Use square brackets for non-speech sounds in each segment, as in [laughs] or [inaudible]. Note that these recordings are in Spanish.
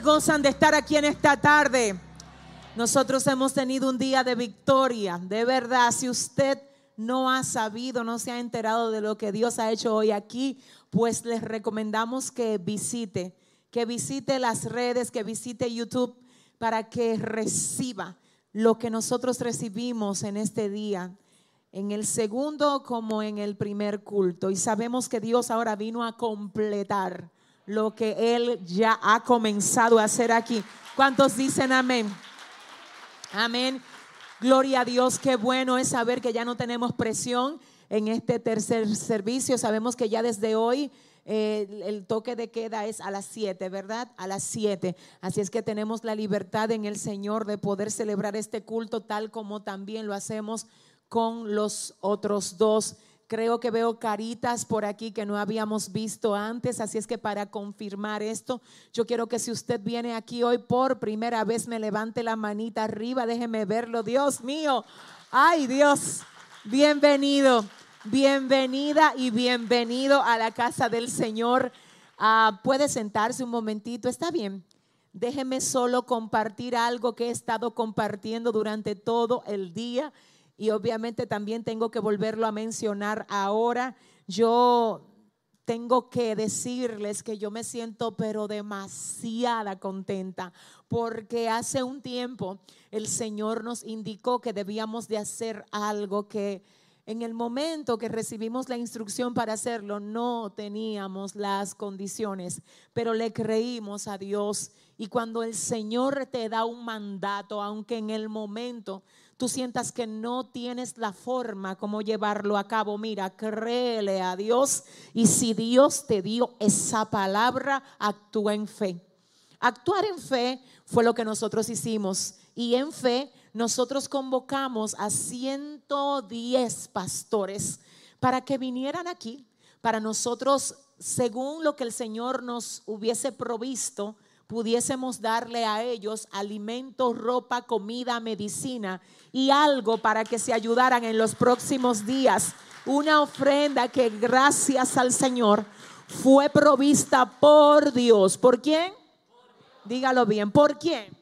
¿Cuántos se gozan de estar aquí en esta tarde? Nosotros hemos tenido un día de victoria, de verdad. Si usted no ha sabido, no se ha enterado de lo que Dios ha hecho hoy aquí, pues les recomendamos que visite, que visite las redes, que visite YouTube para que reciba lo que nosotros recibimos en este día en el segundo como en el primer culto. Y sabemos que Dios ahora vino a completar lo que Él ya ha comenzado a hacer aquí. ¿Cuántos dicen amén? Amén. Gloria a Dios, qué bueno es saber que ya no tenemos presión en este tercer servicio. Sabemos que ya desde hoy eh, el toque de queda es a las 7, ¿verdad? A las 7. Así es que tenemos la libertad en el Señor de poder celebrar este culto tal como también lo hacemos con los otros dos. Creo que veo caritas por aquí que no habíamos visto antes, así es que para confirmar esto, yo quiero que si usted viene aquí hoy por primera vez, me levante la manita arriba, déjeme verlo, Dios mío. Ay Dios, bienvenido, bienvenida y bienvenido a la casa del Señor. Ah, puede sentarse un momentito, está bien. Déjeme solo compartir algo que he estado compartiendo durante todo el día y obviamente también tengo que volverlo a mencionar ahora. Yo tengo que decirles que yo me siento pero demasiada contenta porque hace un tiempo el Señor nos indicó que debíamos de hacer algo que en el momento que recibimos la instrucción para hacerlo no teníamos las condiciones, pero le creímos a Dios y cuando el Señor te da un mandato, aunque en el momento tú sientas que no tienes la forma como llevarlo a cabo, mira, créele a Dios y si Dios te dio esa palabra, actúa en fe. Actuar en fe fue lo que nosotros hicimos y en fe nosotros convocamos a 110 pastores para que vinieran aquí, para nosotros, según lo que el Señor nos hubiese provisto, pudiésemos darle a ellos alimento, ropa, comida, medicina y algo para que se ayudaran en los próximos días. Una ofrenda que gracias al Señor fue provista por Dios. ¿Por quién? Dígalo bien, ¿por quién?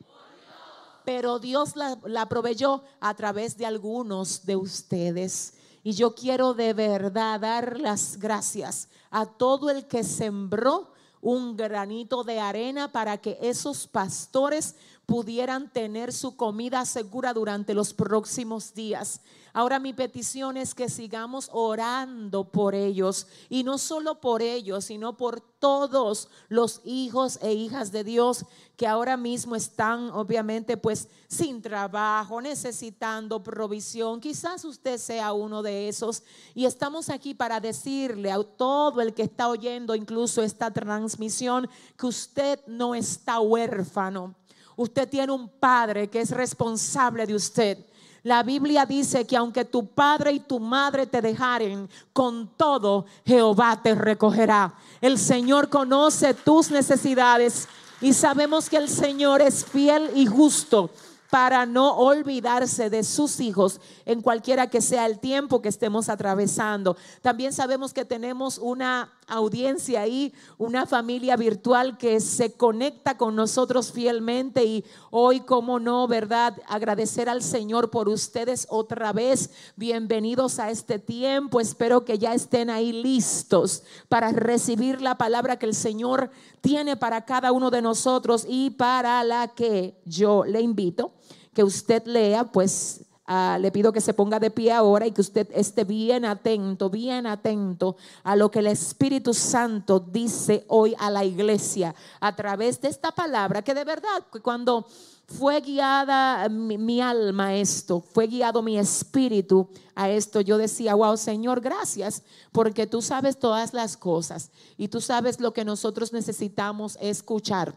Pero Dios la, la proveyó a través de algunos de ustedes. Y yo quiero de verdad dar las gracias a todo el que sembró un granito de arena para que esos pastores pudieran tener su comida segura durante los próximos días. Ahora mi petición es que sigamos orando por ellos y no solo por ellos, sino por todos los hijos e hijas de Dios que ahora mismo están obviamente pues sin trabajo, necesitando provisión. Quizás usted sea uno de esos y estamos aquí para decirle a todo el que está oyendo incluso esta transmisión que usted no está huérfano. Usted tiene un padre que es responsable de usted. La Biblia dice que aunque tu padre y tu madre te dejaren, con todo Jehová te recogerá. El Señor conoce tus necesidades y sabemos que el Señor es fiel y justo para no olvidarse de sus hijos en cualquiera que sea el tiempo que estemos atravesando. También sabemos que tenemos una audiencia ahí, una familia virtual que se conecta con nosotros fielmente y hoy, como no, ¿verdad? Agradecer al Señor por ustedes otra vez. Bienvenidos a este tiempo. Espero que ya estén ahí listos para recibir la palabra que el Señor tiene para cada uno de nosotros y para la que yo le invito que usted lea, pues ah, le pido que se ponga de pie ahora y que usted esté bien atento, bien atento a lo que el Espíritu Santo dice hoy a la iglesia a través de esta palabra, que de verdad, cuando fue guiada mi, mi, alma esto, fue guiado mi espíritu a esto. Yo decía, wow, Señor, gracias, porque tú sabes todas las cosas y tú sabes lo que nosotros necesitamos escuchar.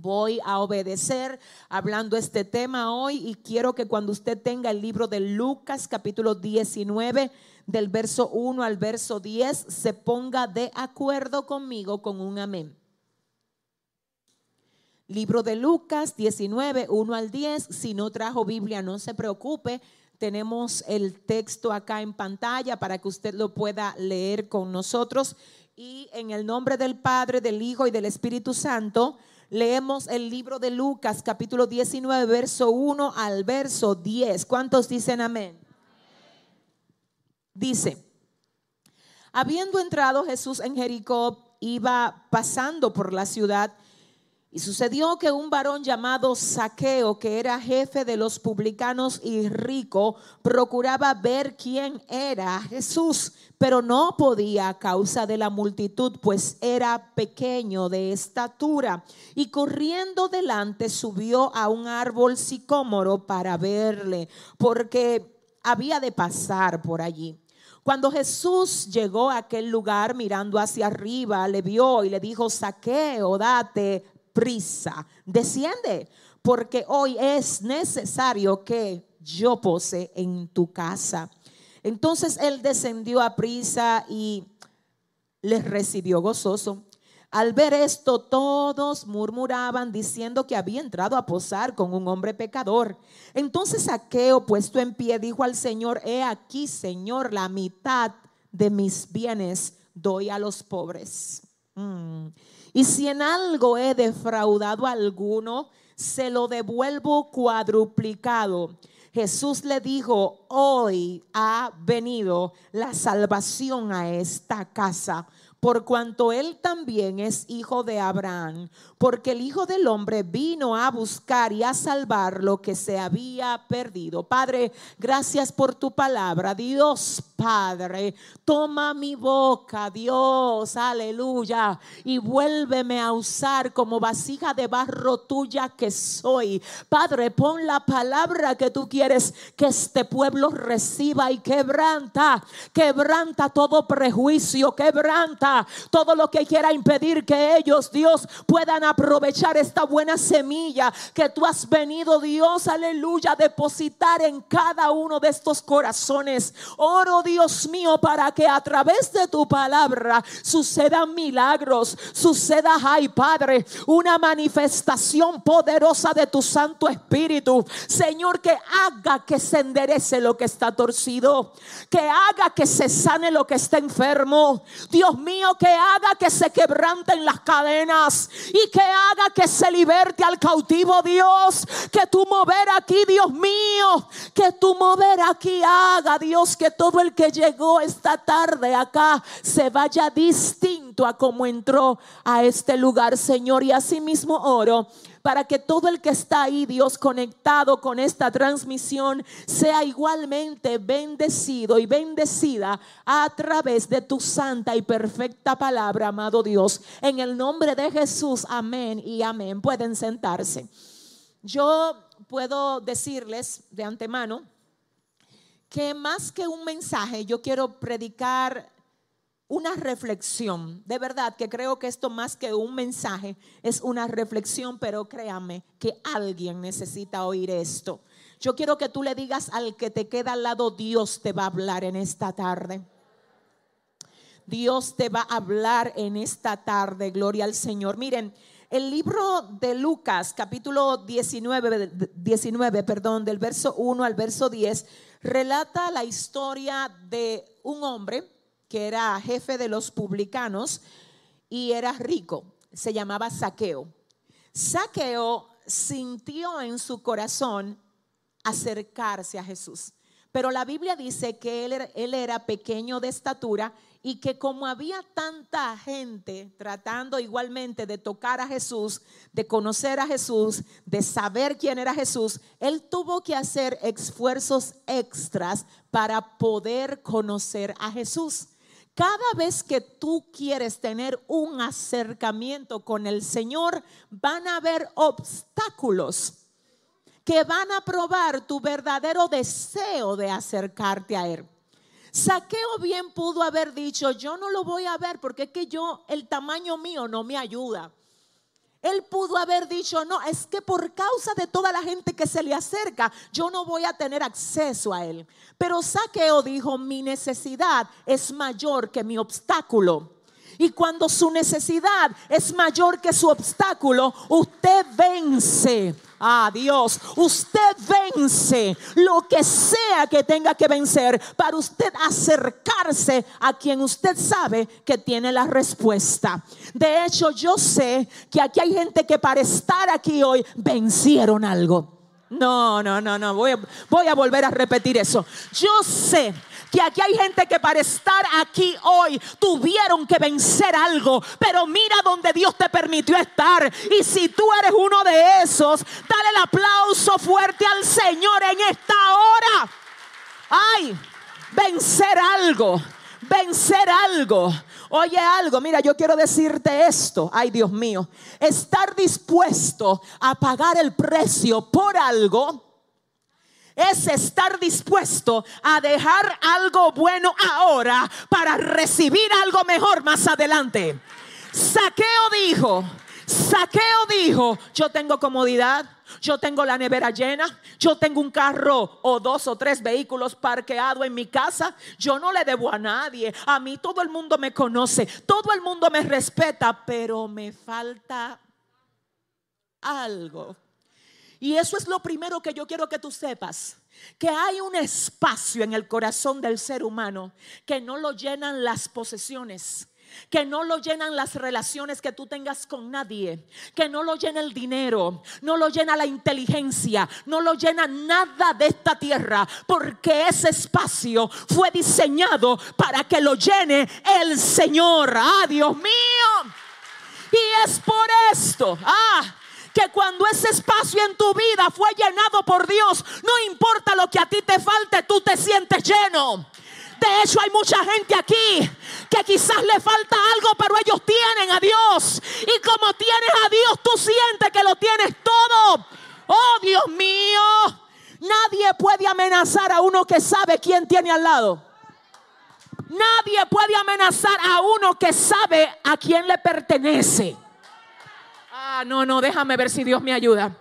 Voy a obedecer hablando este tema hoy y quiero que cuando usted tenga el libro de Lucas capítulo 19 del verso 1 al verso 10 se ponga de acuerdo conmigo con un amén. Libro de Lucas 19, 1 al 10. Si no trajo Biblia, no se preocupe. Tenemos el texto acá en pantalla para que usted lo pueda leer con nosotros. Y en el nombre del Padre, del Hijo y del Espíritu Santo, leemos el libro de Lucas, capítulo 19, verso 1 al verso 10. ¿Cuántos dicen amén? Dice, habiendo entrado Jesús en Jericó, iba pasando por la ciudad y sucedió que un varón llamado Saqueo, que era jefe de los publicanos y rico, procuraba ver quién era Jesús, pero no podía a causa de la multitud, pues era pequeño de estatura. Y corriendo delante subió a un árbol sicómoro para verle, porque había de pasar por allí. Cuando Jesús llegó a aquel lugar mirando hacia arriba, le vio y le dijo, Saqueo, date prisa, desciende, porque hoy es necesario que yo pose en tu casa. Entonces él descendió a prisa y les recibió gozoso. Al ver esto, todos murmuraban diciendo que había entrado a posar con un hombre pecador. Entonces Saqueo, puesto en pie, dijo al Señor, he aquí, Señor, la mitad de mis bienes doy a los pobres. Mm. Y si en algo he defraudado a alguno, se lo devuelvo cuadruplicado. Jesús le dijo, hoy ha venido la salvación a esta casa por cuanto él también es hijo de Abraham, porque el Hijo del Hombre vino a buscar y a salvar lo que se había perdido. Padre, gracias por tu palabra. Dios, Padre, toma mi boca, Dios, aleluya, y vuélveme a usar como vasija de barro tuya que soy. Padre, pon la palabra que tú quieres que este pueblo reciba y quebranta, quebranta todo prejuicio, quebranta todo lo que quiera impedir que ellos, Dios, puedan aprovechar esta buena semilla que tú has venido, Dios, aleluya, depositar en cada uno de estos corazones. Oro, Dios mío, para que a través de tu palabra sucedan milagros, suceda, ay Padre, una manifestación poderosa de tu Santo Espíritu. Señor, que haga que se enderece lo que está torcido, que haga que se sane lo que está enfermo. Dios mío, que haga que se quebranten las cadenas y que haga que se liberte al cautivo, Dios. Que tu mover aquí, Dios mío, que tu mover aquí haga, Dios, que todo el que llegó esta tarde acá se vaya distinto a como entró a este lugar, Señor. Y así mismo oro para que todo el que está ahí, Dios, conectado con esta transmisión, sea igualmente bendecido y bendecida a través de tu santa y perfecta palabra, amado Dios. En el nombre de Jesús, amén y amén. Pueden sentarse. Yo puedo decirles de antemano que más que un mensaje, yo quiero predicar una reflexión. De verdad que creo que esto más que un mensaje es una reflexión, pero créame que alguien necesita oír esto. Yo quiero que tú le digas al que te queda al lado, Dios te va a hablar en esta tarde. Dios te va a hablar en esta tarde, gloria al Señor. Miren, el libro de Lucas, capítulo 19, 19, perdón, del verso 1 al verso 10, relata la historia de un hombre que era jefe de los publicanos y era rico. Se llamaba Saqueo. Saqueo sintió en su corazón acercarse a Jesús. Pero la Biblia dice que él era, él era, pequeño de estatura y que como había tanta gente tratando igualmente de tocar a Jesús, de conocer a Jesús, de saber quién era Jesús, él tuvo que hacer esfuerzos extras para poder conocer a Jesús. Cada vez que tú quieres tener un acercamiento con el Señor, van a haber obstáculos que van a probar tu verdadero deseo de acercarte a Él. Saqueo bien pudo haber dicho, yo no lo voy a ver porque es que yo, el tamaño mío no me ayuda. Él pudo haber dicho, no, es que por causa de toda la gente que se le acerca, yo no voy a tener acceso a él. Pero Saqueo dijo, mi necesidad es mayor que mi obstáculo. Y cuando su necesidad es mayor que su obstáculo, usted vence Ah, Dios, usted vence lo que sea que tenga que vencer para usted acercarse a quien usted sabe que tiene la respuesta. De hecho, yo sé que aquí hay gente que para estar aquí hoy vencieron algo. No, no, no, no, voy a, volver a repetir eso. Yo sé que aquí hay gente que para estar aquí hoy tuvieron que vencer algo, pero mira donde Dios te permitió estar. Y si tú eres uno de esos, dale el aplauso fuerte al Señor en esta hora. Ay, vencer algo, vencer algo. Oye algo, mira, yo quiero decirte esto, ay Dios mío, estar dispuesto a pagar el precio por algo es estar dispuesto a dejar algo bueno ahora para recibir algo mejor más adelante. Saqueo dijo, Saqueo dijo, yo tengo comodidad, yo tengo la nevera llena, yo tengo un carro o dos o tres vehículos parqueados en mi casa, yo no le debo a nadie, a mí todo el mundo me conoce, todo el mundo me respeta, pero me falta algo. Y eso es lo primero que yo quiero que tú sepas. Que hay un espacio en el corazón del ser humano que no lo llenan las posesiones, que no lo llenan las relaciones que tú tengas con nadie, que no lo llena el dinero, no lo llena la inteligencia, no lo llena nada de esta tierra, porque ese espacio fue diseñado para que lo llene el Señor. Ah, Dios mío. Y es por esto, ah, que cuando ese espacio en tu vida fue llenado por Dios, no importa lo que a ti te falte, tú te sientes lleno. De hecho, hay mucha gente aquí que quizás le falta algo, pero ellos tienen a Dios. Y como tienes a Dios, tú sientes que lo tienes todo. Oh, Dios mío. Nadie puede amenazar a uno que sabe quién tiene al lado. Nadie puede amenazar a uno que sabe a quién le pertenece. Ah, no, no, déjame ver si Dios me ayuda.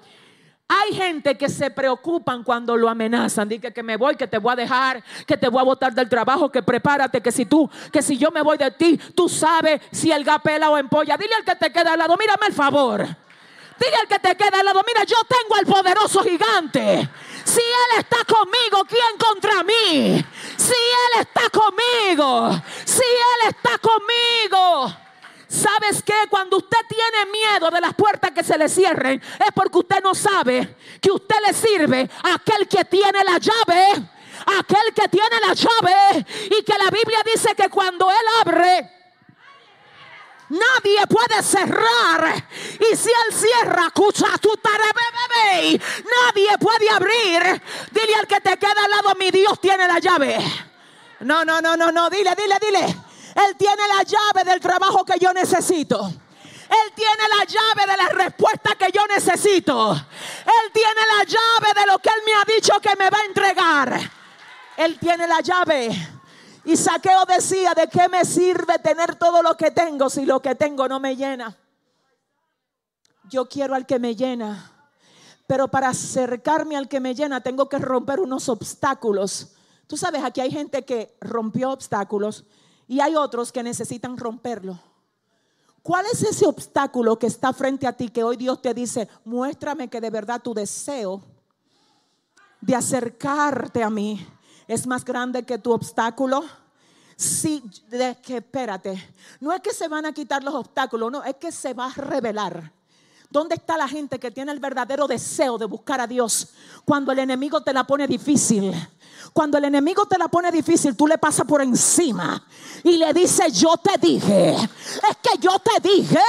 Hay gente que se preocupan cuando lo amenazan. Dice que me voy, que te voy a dejar, que te voy a botar del trabajo, que prepárate, que si tú, que si yo me voy de ti, tú sabes si el gapela o empolla. Dile al que te queda al lado, mírame el favor. Dile al que te queda al lado, mira, yo tengo al poderoso gigante. Si Él está conmigo, ¿quién contra mí? Si Él está conmigo, si Él está conmigo. ¿Sabes qué? Cuando usted tiene miedo de las puertas que se le cierren, es porque usted no sabe que usted le sirve a aquel que tiene la llave, aquel que tiene la llave, y que la Biblia dice que cuando Él abre, Nadie puede cerrar. Y si Él cierra, escucha tu bebé. Nadie puede abrir. Dile al que te queda al lado, mi Dios tiene la llave. No, no, no, no, no. Dile, dile, dile. Él tiene la llave del trabajo que yo necesito. Él tiene la llave de la respuesta que yo necesito. Él tiene la llave de lo que Él me ha dicho que me va a entregar. Él tiene la llave. Y Saqueo decía, ¿de qué me sirve tener todo lo que tengo si lo que tengo no me llena? Yo quiero al que me llena. Pero para acercarme al que me llena tengo que romper unos obstáculos. Tú sabes, aquí hay gente que rompió obstáculos y hay otros que necesitan romperlo. ¿Cuál es ese obstáculo que está frente a ti que hoy Dios te dice, muéstrame que de verdad tu deseo de acercarte a mí es más grande que tu obstáculo? Sí, de que espérate, no es que se van a quitar los obstáculos, no, es que se va a revelar. ¿Dónde está la gente que tiene el verdadero deseo de buscar a Dios cuando el enemigo te la pone difícil? Cuando el enemigo te la pone difícil, tú le pasas por encima y le dices, yo te dije, es que yo te dije,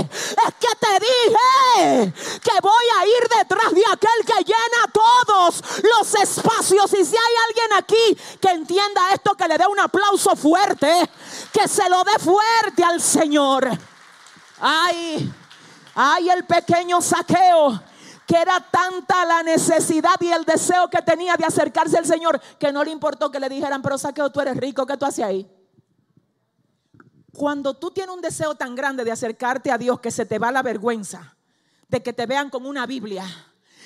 es que te dije que voy a ir detrás de aquel que llena todos los espacios. Y si hay alguien aquí que entienda esto, que le dé un aplauso fuerte, que se lo dé fuerte al Señor. Ay, ay, el pequeño saqueo que era tanta la necesidad y el deseo que tenía de acercarse al Señor que no le importó que le dijeran, pero saqueo, tú eres rico, ¿qué tú haces ahí? Cuando tú tienes un deseo tan grande de acercarte a Dios que se te va la vergüenza de que te vean con una Biblia,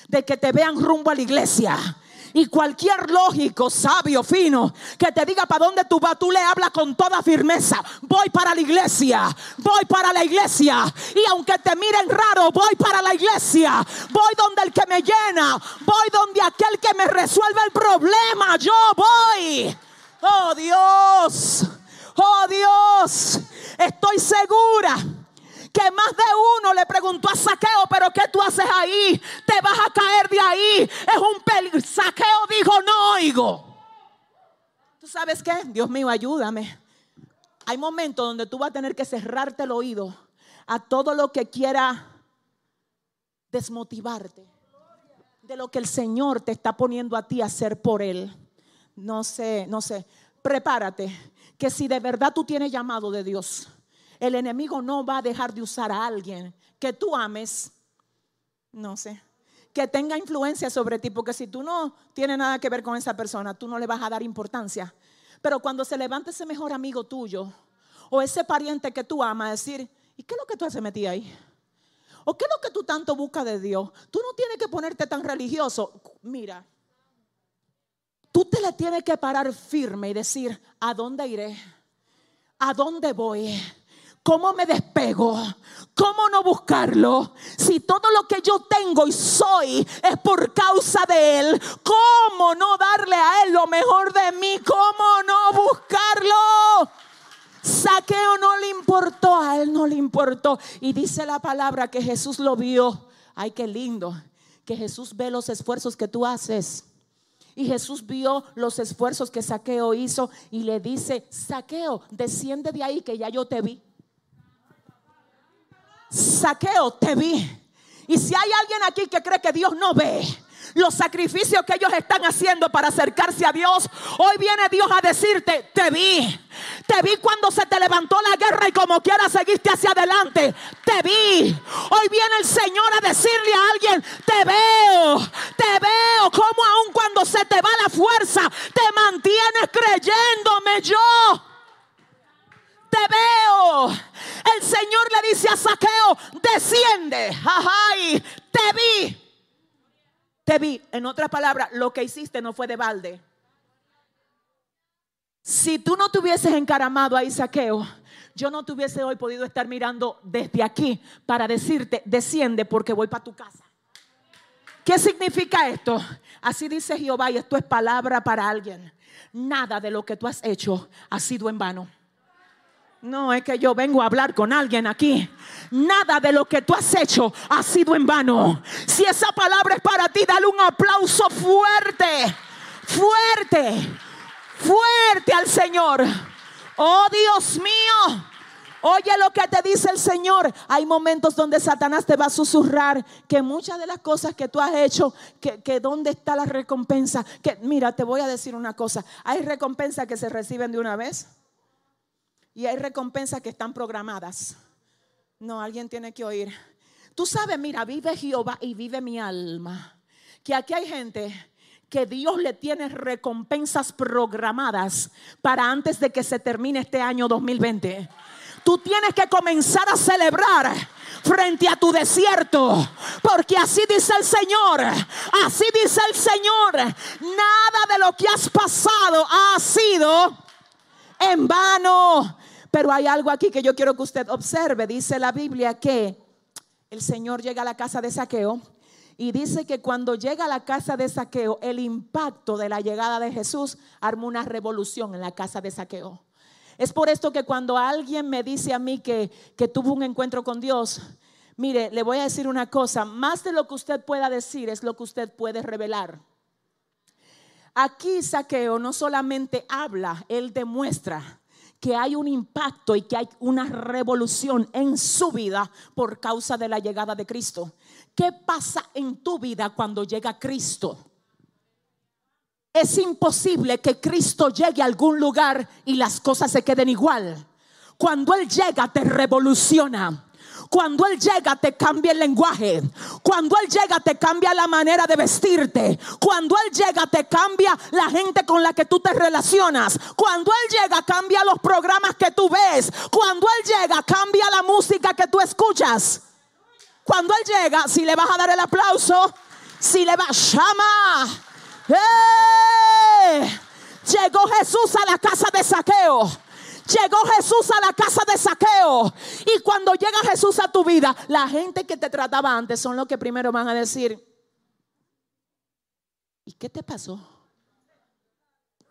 de que te vean rumbo a la iglesia, Y cualquier lógico, sabio, fino, que te diga para dónde tú vas, tú le hablas con toda firmeza. Voy para la iglesia, voy para la iglesia. Y aunque te miren raro, voy para la iglesia. Voy donde el que me llena, voy donde aquel que me resuelve el problema. Yo voy. Oh Dios, oh Dios, estoy segura que más de uno le preguntó a Saqueo, pero ¿qué tú haces ahí? Te vas a caer de ahí. Es un peligro. Saqueo dijo, no oigo. ¿Tú sabes qué? Dios mío, ayúdame. Hay momentos donde tú vas a tener que cerrarte el oído a todo lo que quiera desmotivarte de lo que el Señor te está poniendo a ti a hacer por Él. No sé, no sé. Prepárate, que si de verdad tú tienes llamado de Dios, el enemigo no va a dejar de usar a alguien que tú ames, no sé, que tenga influencia sobre ti, porque si tú no tienes nada que ver con esa persona, tú no le vas a dar importancia. Pero cuando se levante ese mejor amigo tuyo o ese pariente que tú amas, decir, ¿y qué es lo que tú haces metido ahí? ¿O qué es lo que tú tanto buscas de Dios? Tú no tienes que ponerte tan religioso. Mira, tú te le tienes que parar firme y decir, ¿a dónde iré? ¿A dónde voy? ¿Cómo me despego? ¿Cómo no buscarlo? Si todo lo que yo tengo y soy es por causa de Él, ¿cómo no darle a Él lo mejor de mí? ¿Cómo no buscarlo? Saqueo no le importó, a Él no le importó. Y dice la palabra que Jesús lo vio. Ay, qué lindo. Que Jesús ve los esfuerzos que tú haces. Y Jesús vio los esfuerzos que Saqueo hizo y le dice, Saqueo, desciende de ahí que ya yo te vi. Saqueo, te vi. Y si hay alguien aquí que cree que Dios no ve los sacrificios que ellos están haciendo para acercarse a Dios, hoy viene Dios a decirte, te vi. Te vi cuando se te levantó la guerra y como quiera seguiste hacia adelante. Te vi. Hoy viene el Señor a decirle a alguien, te veo, te veo. Como aun cuando se te va la fuerza, te mantienes creyéndome yo te veo. El Señor le dice a Saqueo, desciende. Ajay, te vi. Te vi. En otras palabras, lo que hiciste no fue de balde. Si tú no te hubieses encaramado ahí, Saqueo, yo no te hubiese hoy podido estar mirando desde aquí para decirte, desciende porque voy para tu casa. ¿Qué significa esto? Así dice Jehová y esto es palabra para alguien. Nada de lo que tú has hecho ha sido en vano. No es que yo vengo a hablar con alguien aquí. Nada de lo que tú has hecho ha sido en vano. Si esa palabra es para ti, dale un aplauso fuerte, fuerte, fuerte al Señor. Oh Dios mío. Oye lo que te dice el Señor. Hay momentos donde Satanás te va a susurrar que muchas de las cosas que tú has hecho, que, que dónde está la recompensa. Que mira, te voy a decir una cosa. Hay recompensas que se reciben de una vez. Y hay recompensas que están programadas. No, alguien tiene que oír. Tú sabes, mira, vive Jehová y vive mi alma. Que aquí hay gente que Dios le tiene recompensas programadas para antes de que se termine este año 2020. Tú tienes que comenzar a celebrar frente a tu desierto. Porque así dice el Señor, así dice el Señor, nada de lo que has pasado ha sido en vano. Pero hay algo aquí que yo quiero que usted observe. Dice la Biblia que el Señor llega a la casa de saqueo y dice que cuando llega a la casa de saqueo, el impacto de la llegada de Jesús arma una revolución en la casa de saqueo. Es por esto que cuando alguien me dice a mí que, que tuvo un encuentro con Dios, mire, le voy a decir una cosa, más de lo que usted pueda decir es lo que usted puede revelar. Aquí Saqueo no solamente habla, él demuestra que hay un impacto y que hay una revolución en su vida por causa de la llegada de Cristo. ¿Qué pasa en tu vida cuando llega Cristo? Es imposible que Cristo llegue a algún lugar y las cosas se queden igual. Cuando Él llega te revoluciona. Cuando Él llega te cambia el lenguaje. Cuando Él llega te cambia la manera de vestirte. Cuando Él llega te cambia la gente con la que tú te relacionas. Cuando Él llega cambia los programas que tú ves. Cuando Él llega cambia la música que tú escuchas. Cuando Él llega, si le vas a dar el aplauso, si le vas, llama. ¡Eh! Llegó Jesús a la casa de saqueo. Llegó Jesús a la casa de saqueo. Y cuando llega Jesús a tu vida, la gente que te trataba antes son los que primero van a decir, ¿y qué te pasó?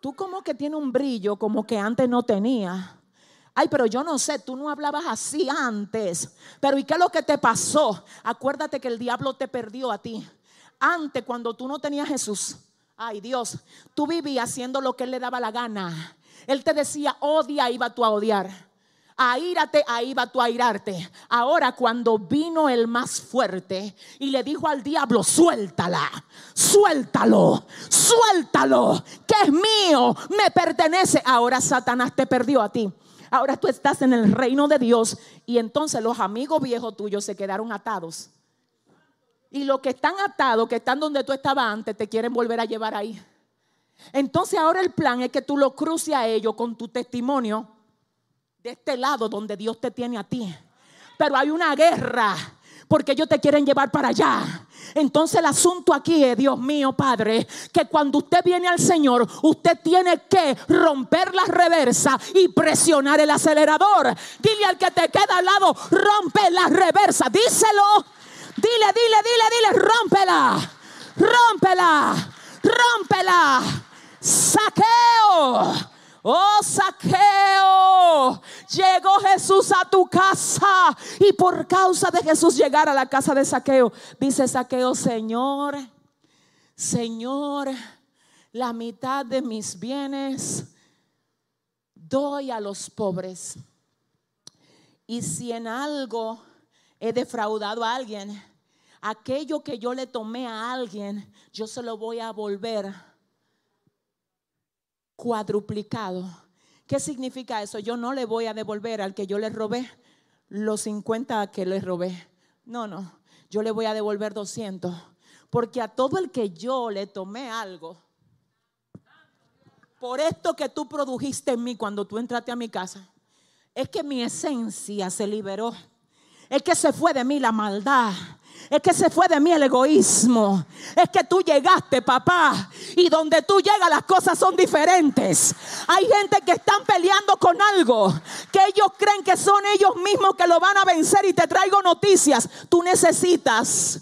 Tú como que tiene un brillo como que antes no tenía. Ay, pero yo no sé, tú no hablabas así antes. Pero ¿y qué es lo que te pasó? Acuérdate que el diablo te perdió a ti. Antes, cuando tú no tenías Jesús, ay Dios, tú vivías haciendo lo que él le daba la gana. Él te decía, odia, iba tú a odiar. Aírate, ahí va tú a airarte. Ahora cuando vino el más fuerte y le dijo al diablo, suéltala, suéltalo, suéltalo, que es mío, me pertenece. Ahora Satanás te perdió a ti. Ahora tú estás en el reino de Dios y entonces los amigos viejos tuyos se quedaron atados. Y los que están atados, que están donde tú estabas antes, te quieren volver a llevar ahí. Entonces ahora el plan es que tú lo cruces a ellos con tu testimonio de este lado donde Dios te tiene a ti. Pero hay una guerra porque ellos te quieren llevar para allá. Entonces el asunto aquí es, Dios mío, Padre, que cuando usted viene al Señor, usted tiene que romper la reversa y presionar el acelerador. Dile al que te queda al lado, rompe la reversa. Díselo. Dile, dile, dile, dile, rómpela. Rómpela. Rómpela. Saqueo. Oh, saqueo. Llegó Jesús a tu casa. Y por causa de Jesús llegar a la casa de saqueo, dice saqueo, Señor, Señor, la mitad de mis bienes doy a los pobres. Y si en algo he defraudado a alguien, aquello que yo le tomé a alguien, yo se lo voy a volver cuadruplicado. ¿Qué significa eso? Yo no le voy a devolver al que yo le robé los 50 que le robé. No, no, yo le voy a devolver 200. Porque a todo el que yo le tomé algo, por esto que tú produjiste en mí cuando tú entraste a mi casa, es que mi esencia se liberó. Es que se fue de mí la maldad. Es que se fue de mí el egoísmo. Es que tú llegaste, papá. Y donde tú llegas las cosas son diferentes. Hay gente que están peleando con algo. Que ellos creen que son ellos mismos que lo van a vencer. Y te traigo noticias. Tú necesitas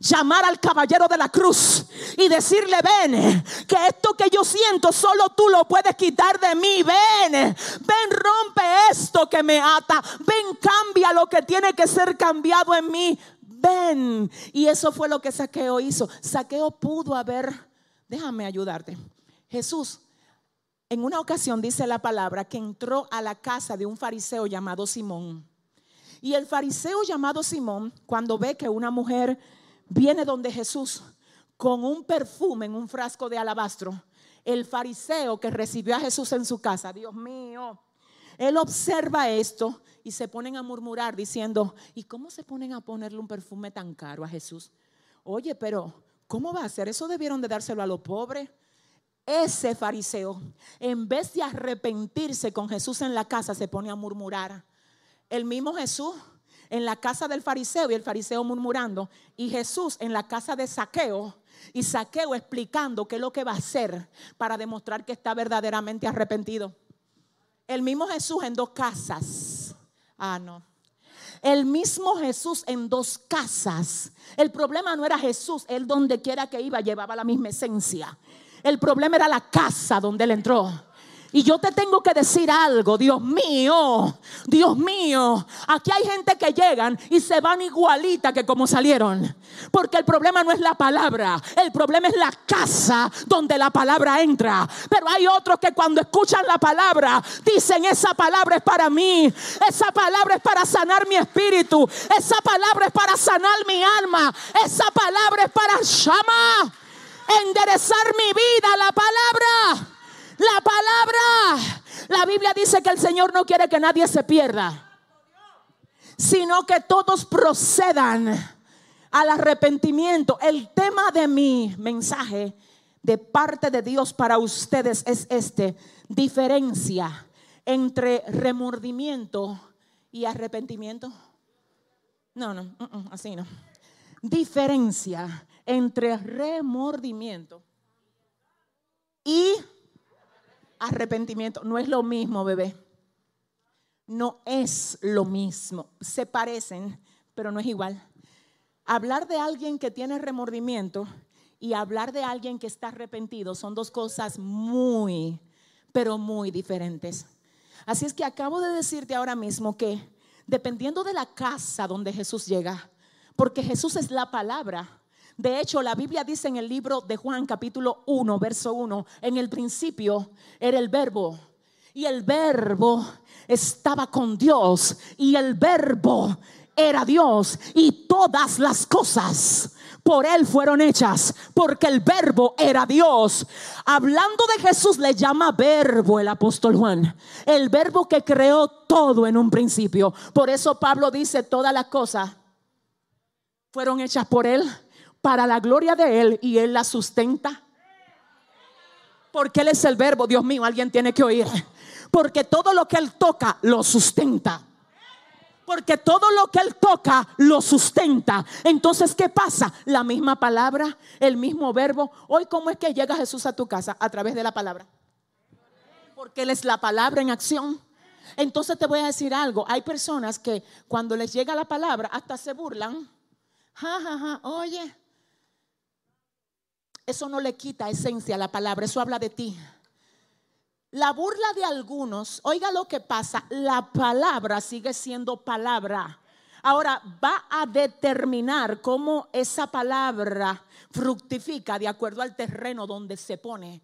llamar al caballero de la cruz y decirle, ven, que esto que yo siento solo tú lo puedes quitar de mí, ven, ven, rompe esto que me ata, ven, cambia lo que tiene que ser cambiado en mí, ven. Y eso fue lo que Saqueo hizo. Saqueo pudo haber, déjame ayudarte. Jesús, en una ocasión dice la palabra que entró a la casa de un fariseo llamado Simón. Y el fariseo llamado Simón, cuando ve que una mujer viene donde Jesús con un perfume en un frasco de alabastro, el fariseo que recibió a Jesús en su casa, Dios mío, él observa esto y se ponen a murmurar diciendo, ¿y cómo se ponen a ponerle un perfume tan caro a Jesús? Oye, pero ¿cómo va a ser? Eso debieron de dárselo a los pobres. Ese fariseo, en vez de arrepentirse con Jesús en la casa, se pone a murmurar. El mismo Jesús en la casa del fariseo y el fariseo murmurando, y Jesús en la casa de Saqueo y Saqueo explicando qué es lo que va a hacer para demostrar que está verdaderamente arrepentido. El mismo Jesús en dos casas. Ah, no. El mismo Jesús en dos casas. El problema no era Jesús, él donde quiera que iba llevaba la misma esencia. El problema era la casa donde él entró. Y yo te tengo que decir algo, Dios mío, Dios mío. Aquí hay gente que llegan y se van igualita que como salieron. Porque el problema no es la palabra, el problema es la casa donde la palabra entra. Pero hay otros que cuando escuchan la palabra dicen, esa palabra es para mí, esa palabra es para sanar mi espíritu, esa palabra es para sanar mi alma, esa palabra es para llamar, enderezar mi vida, la palabra. La palabra. La Biblia dice que el Señor no quiere que nadie se pierda, sino que todos procedan al arrepentimiento. El tema de mi mensaje de parte de Dios para ustedes es este, diferencia entre remordimiento y arrepentimiento. No, no, así no. Diferencia entre remordimiento y arrepentimiento. No es lo mismo, bebé. No es lo mismo. Se parecen, pero no es igual. Hablar de alguien que tiene remordimiento y hablar de alguien que está arrepentido son dos cosas muy, pero muy diferentes. Así es que acabo de decirte ahora mismo que dependiendo de la casa donde Jesús llega, porque Jesús es la palabra, de hecho, la Biblia dice en el libro de Juan capítulo 1, verso 1, en el principio era el verbo y el verbo estaba con Dios y el verbo era Dios y todas las cosas por él fueron hechas, porque el verbo era Dios. Hablando de Jesús le llama verbo el apóstol Juan, el verbo que creó todo en un principio. Por eso Pablo dice, todas las cosas fueron hechas por él para la gloria de Él y Él la sustenta. Porque Él es el verbo, Dios mío, alguien tiene que oír. Porque todo lo que Él toca lo sustenta. Porque todo lo que Él toca lo sustenta. Entonces, ¿qué pasa? La misma palabra, el mismo verbo. Hoy, ¿cómo es que llega Jesús a tu casa? A través de la palabra. Porque Él es la palabra en acción. Entonces te voy a decir algo. Hay personas que cuando les llega la palabra hasta se burlan. Ja, ja, ja. Oye, eso no le quita esencia a la palabra, eso habla de ti. La burla de algunos, oiga lo que pasa, la palabra sigue siendo palabra. Ahora va a determinar cómo esa palabra fructifica de acuerdo al terreno donde se pone.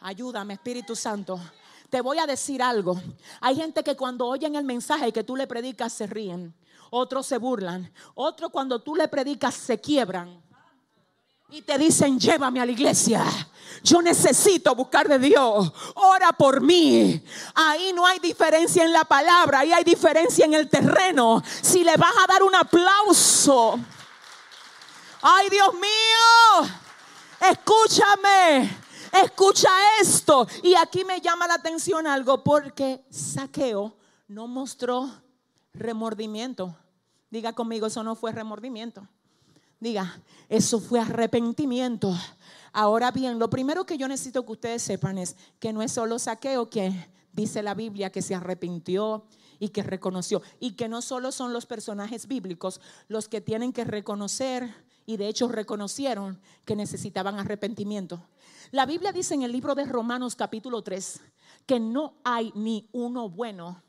Ayúdame, Espíritu Santo. Te voy a decir algo. Hay gente que cuando oyen el mensaje que tú le predicas se ríen. Otros se burlan. Otros cuando tú le predicas se quiebran y te dicen, llévame a la iglesia. Yo necesito buscar de Dios. Ora por mí. Ahí no hay diferencia en la palabra, ahí hay diferencia en el terreno. Si le vas a dar un aplauso. Ay, Dios mío. Escúchame. Escucha esto. Y aquí me llama la atención algo porque Saqueo no mostró remordimiento. Diga conmigo, eso no fue remordimiento. Diga, eso fue arrepentimiento. Ahora bien, lo primero que yo necesito que ustedes sepan es que no es solo saqueo que dice la Biblia que se arrepintió y que reconoció. Y que no solo son los personajes bíblicos los que tienen que reconocer y de hecho reconocieron que necesitaban arrepentimiento. La Biblia dice en el libro de Romanos capítulo 3 que no hay ni uno bueno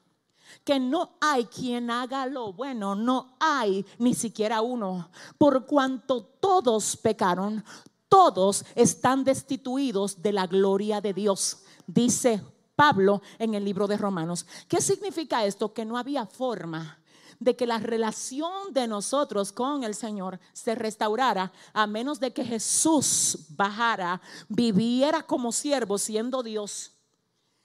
que no hay quien haga lo bueno, no hay ni siquiera uno, por cuanto todos pecaron, todos están destituidos de la gloria de Dios, dice Pablo en el libro de Romanos. ¿Qué significa esto? Que no había forma de que la relación de nosotros con el Señor se restaurara a menos de que Jesús bajara, viviera como siervo siendo Dios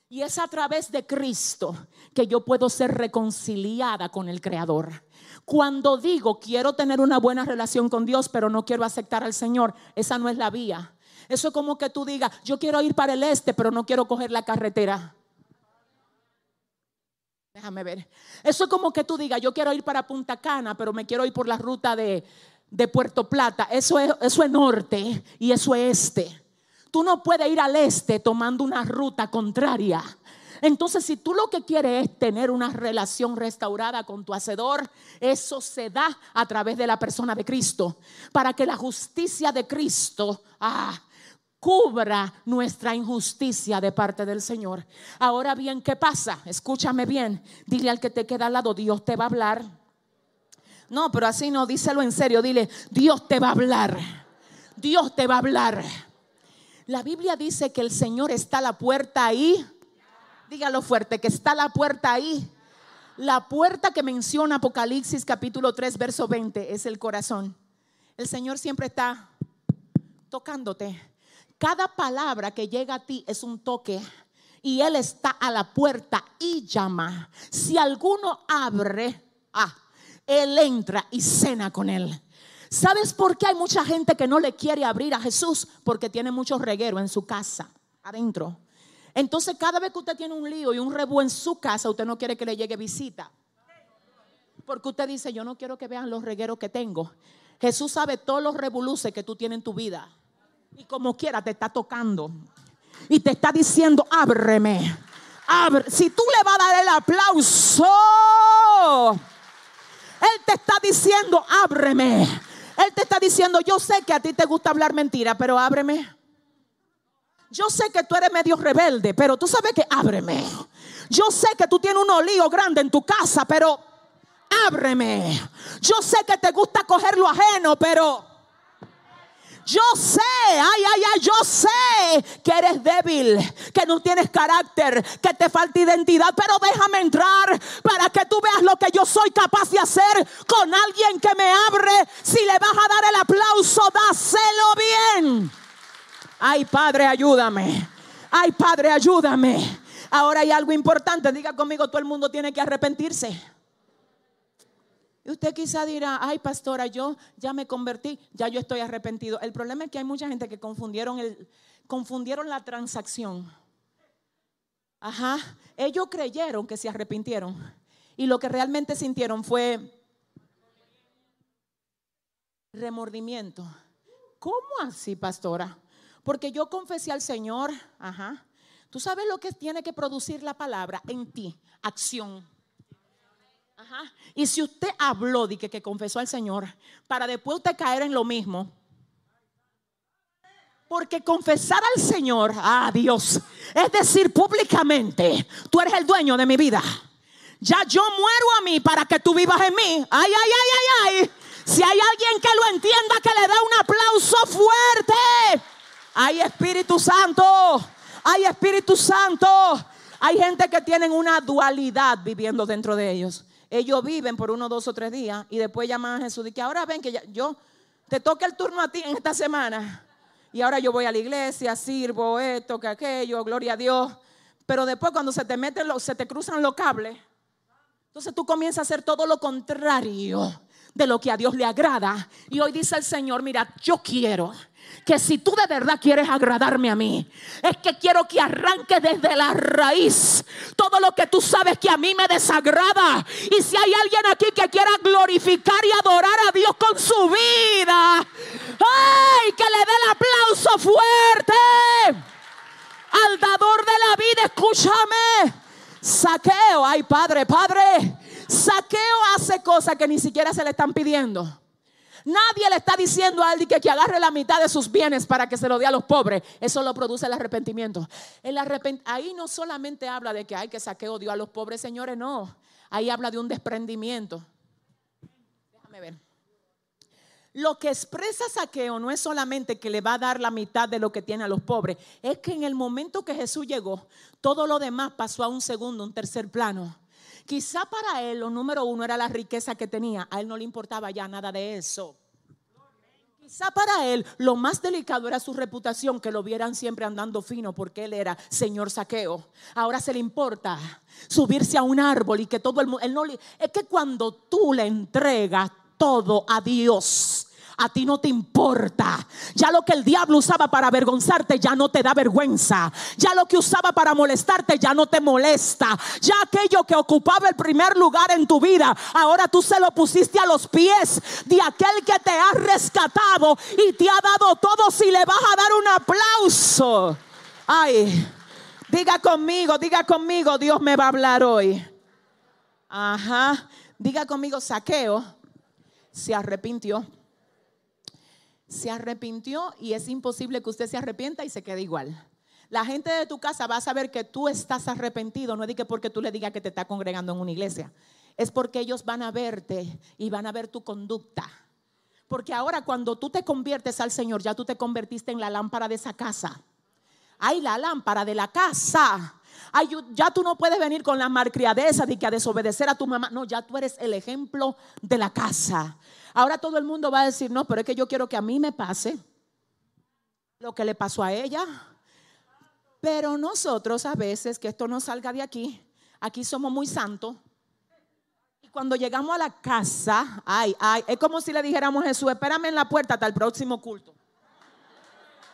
y es a través de Cristo que yo puedo ser reconciliada con el Creador. Cuando digo quiero tener una buena relación con Dios, pero no quiero aceptar al Señor, esa no es la vía. Eso es como que tú digas, yo quiero ir para el este, pero no quiero coger la carretera. Déjame ver. Eso es como que tú digas, yo quiero ir para Punta Cana, pero me quiero ir por la ruta de, de Puerto Plata. Eso es, eso es norte y eso es este. Tú no puedes ir al este tomando una ruta contraria. Entonces, si tú lo que quieres es tener una relación restaurada con tu hacedor, eso se da a través de la persona de Cristo, para que la justicia de Cristo ah, cubra nuestra injusticia de parte del Señor. Ahora bien, ¿qué pasa? Escúchame bien, dile al que te queda al lado, Dios te va a hablar. No, pero así no, díselo en serio, dile, Dios te va a hablar. Dios te va a hablar. La Biblia dice que el Señor está a la puerta ahí. Dígalo fuerte, que está la puerta ahí. La puerta que menciona Apocalipsis capítulo 3, verso 20 es el corazón. El Señor siempre está tocándote. Cada palabra que llega a ti es un toque. Y Él está a la puerta y llama. Si alguno abre, ah, Él entra y cena con Él. ¿Sabes por qué hay mucha gente que no le quiere abrir a Jesús? Porque tiene mucho reguero en su casa, adentro. Entonces, cada vez que usted tiene un lío y un rebu en su casa, usted no quiere que le llegue visita. Porque usted dice, yo no quiero que vean los regueros que tengo. Jesús sabe todos los revoluces que tú tienes en tu vida. Y como quiera te está tocando. y te está diciendo, ábreme. Si tú le vas a dar el aplauso, Él te está diciendo, ábreme. Él te está diciendo, yo sé que a ti te gusta hablar mentira, pero ábreme. Yo sé que tú eres medio rebelde, pero tú sabes que ábreme. Yo sé que tú tienes un olío grande en tu casa, pero ábreme. Yo sé que te gusta coger lo ajeno, pero yo sé, ay, ay, ay, yo sé que eres débil, que no tienes carácter, que te falta identidad, pero déjame entrar para que tú veas lo que yo soy capaz de hacer con alguien que me abre. Si le vas a dar el aplauso, dáselo bien. Ay, Padre, ayúdame. Ay, Padre, ayúdame. Ahora hay algo importante. Diga conmigo, todo el mundo tiene que arrepentirse. Y usted quizá dirá, ay pastora, yo ya me convertí, ya yo estoy arrepentido. El problema es que hay mucha gente que confundieron, el, confundieron la transacción. Ajá, ellos creyeron que se arrepintieron y lo que realmente sintieron fue remordimiento. ¿Cómo así, pastora? Porque yo confesé al Señor, ajá. Tú sabes lo que tiene que producir la palabra en ti, acción. Y si usted habló de que, que confesó al Señor, para después usted caer en lo mismo, porque confesar al Señor, a Dios, es decir, públicamente, tú eres el dueño de mi vida. Ya yo muero a mí para que tú vivas en mí. Ay, ay, ay, ay, ay. Si hay alguien que lo entienda, que le dé un aplauso fuerte. Ay, Espíritu Santo. Ay, Espíritu Santo. Hay gente que tienen una dualidad viviendo dentro de ellos. Ellos viven por uno, dos o tres días y después llaman a Jesús y que ahora ven que yo te toca el turno a ti en esta semana. Y ahora yo voy a la iglesia, sirvo esto, que aquello, gloria a Dios. Pero después cuando se te meten los, se te cruzan los cables, entonces tú comienzas a hacer todo lo contrario de lo que a Dios le agrada. Y hoy dice el Señor, mira, yo quiero que si tú de verdad quieres agradarme a mí, es que quiero que arranque desde la raíz todo lo que tú sabes que a mí me desagrada. Y si hay alguien aquí que quiera glorificar y adorar a Dios con su vida, ¡ay! Que le dé el aplauso fuerte al dador de la vida, escúchame. Saqueo, ay Padre, Padre, saqueo hace cosas que ni siquiera se le están pidiendo. Nadie le está diciendo a alguien que, que agarre la mitad de sus bienes para que se lo dé a los pobres. Eso lo produce el arrepentimiento. El ahí no solamente habla de que hay que saqueo dio a los pobres, señores, no. Ahí habla de un desprendimiento. Déjame ver. Lo que expresa saqueo no es solamente que le va a dar la mitad de lo que tiene a los pobres, es que en el momento que Jesús llegó, todo lo demás pasó a un segundo, un tercer plano. Quizá para él lo número uno era la riqueza que tenía. A él no le importaba ya nada de eso. Quizá para él lo más delicado era su reputación, que lo vieran siempre andando fino porque él era señor saqueo. Ahora se le importa subirse a un árbol y que todo el mundo... no es que cuando tú le entregas todo a Dios, a ti no te importa. Ya lo que el diablo usaba para avergonzarte ya no te da vergüenza. Ya lo que usaba para molestarte ya no te molesta. Ya aquello que ocupaba el primer lugar en tu vida, ahora tú se lo pusiste a los pies de aquel que te ha rescatado y te ha dado todo si le vas a dar un aplauso. Ay, diga conmigo, diga conmigo, Dios me va a hablar hoy. Ajá, diga conmigo, saqueo se arrepintió se arrepintió y es imposible que usted se arrepienta y se quede igual. La gente de tu casa va a saber que tú estás arrepentido, no es que porque tú le digas que te está congregando en una iglesia, es porque ellos van a verte y van a ver tu conducta. Porque ahora cuando tú te conviertes al Señor, ya tú te convertiste en la lámpara de esa casa. Hay la lámpara de la casa. Ay, ya tú no puedes venir con la malcriadeza de que a desobedecer a tu mamá. No, ya tú eres el ejemplo de la casa. Ahora todo el mundo va a decir, no, pero es que yo quiero que a mí me pase lo que le pasó a ella. Pero nosotros a veces, que esto no salga de aquí, aquí somos muy santos. Y cuando llegamos a la casa, ay, ay, es como si le dijéramos a Jesús, espérame en la puerta hasta el próximo culto.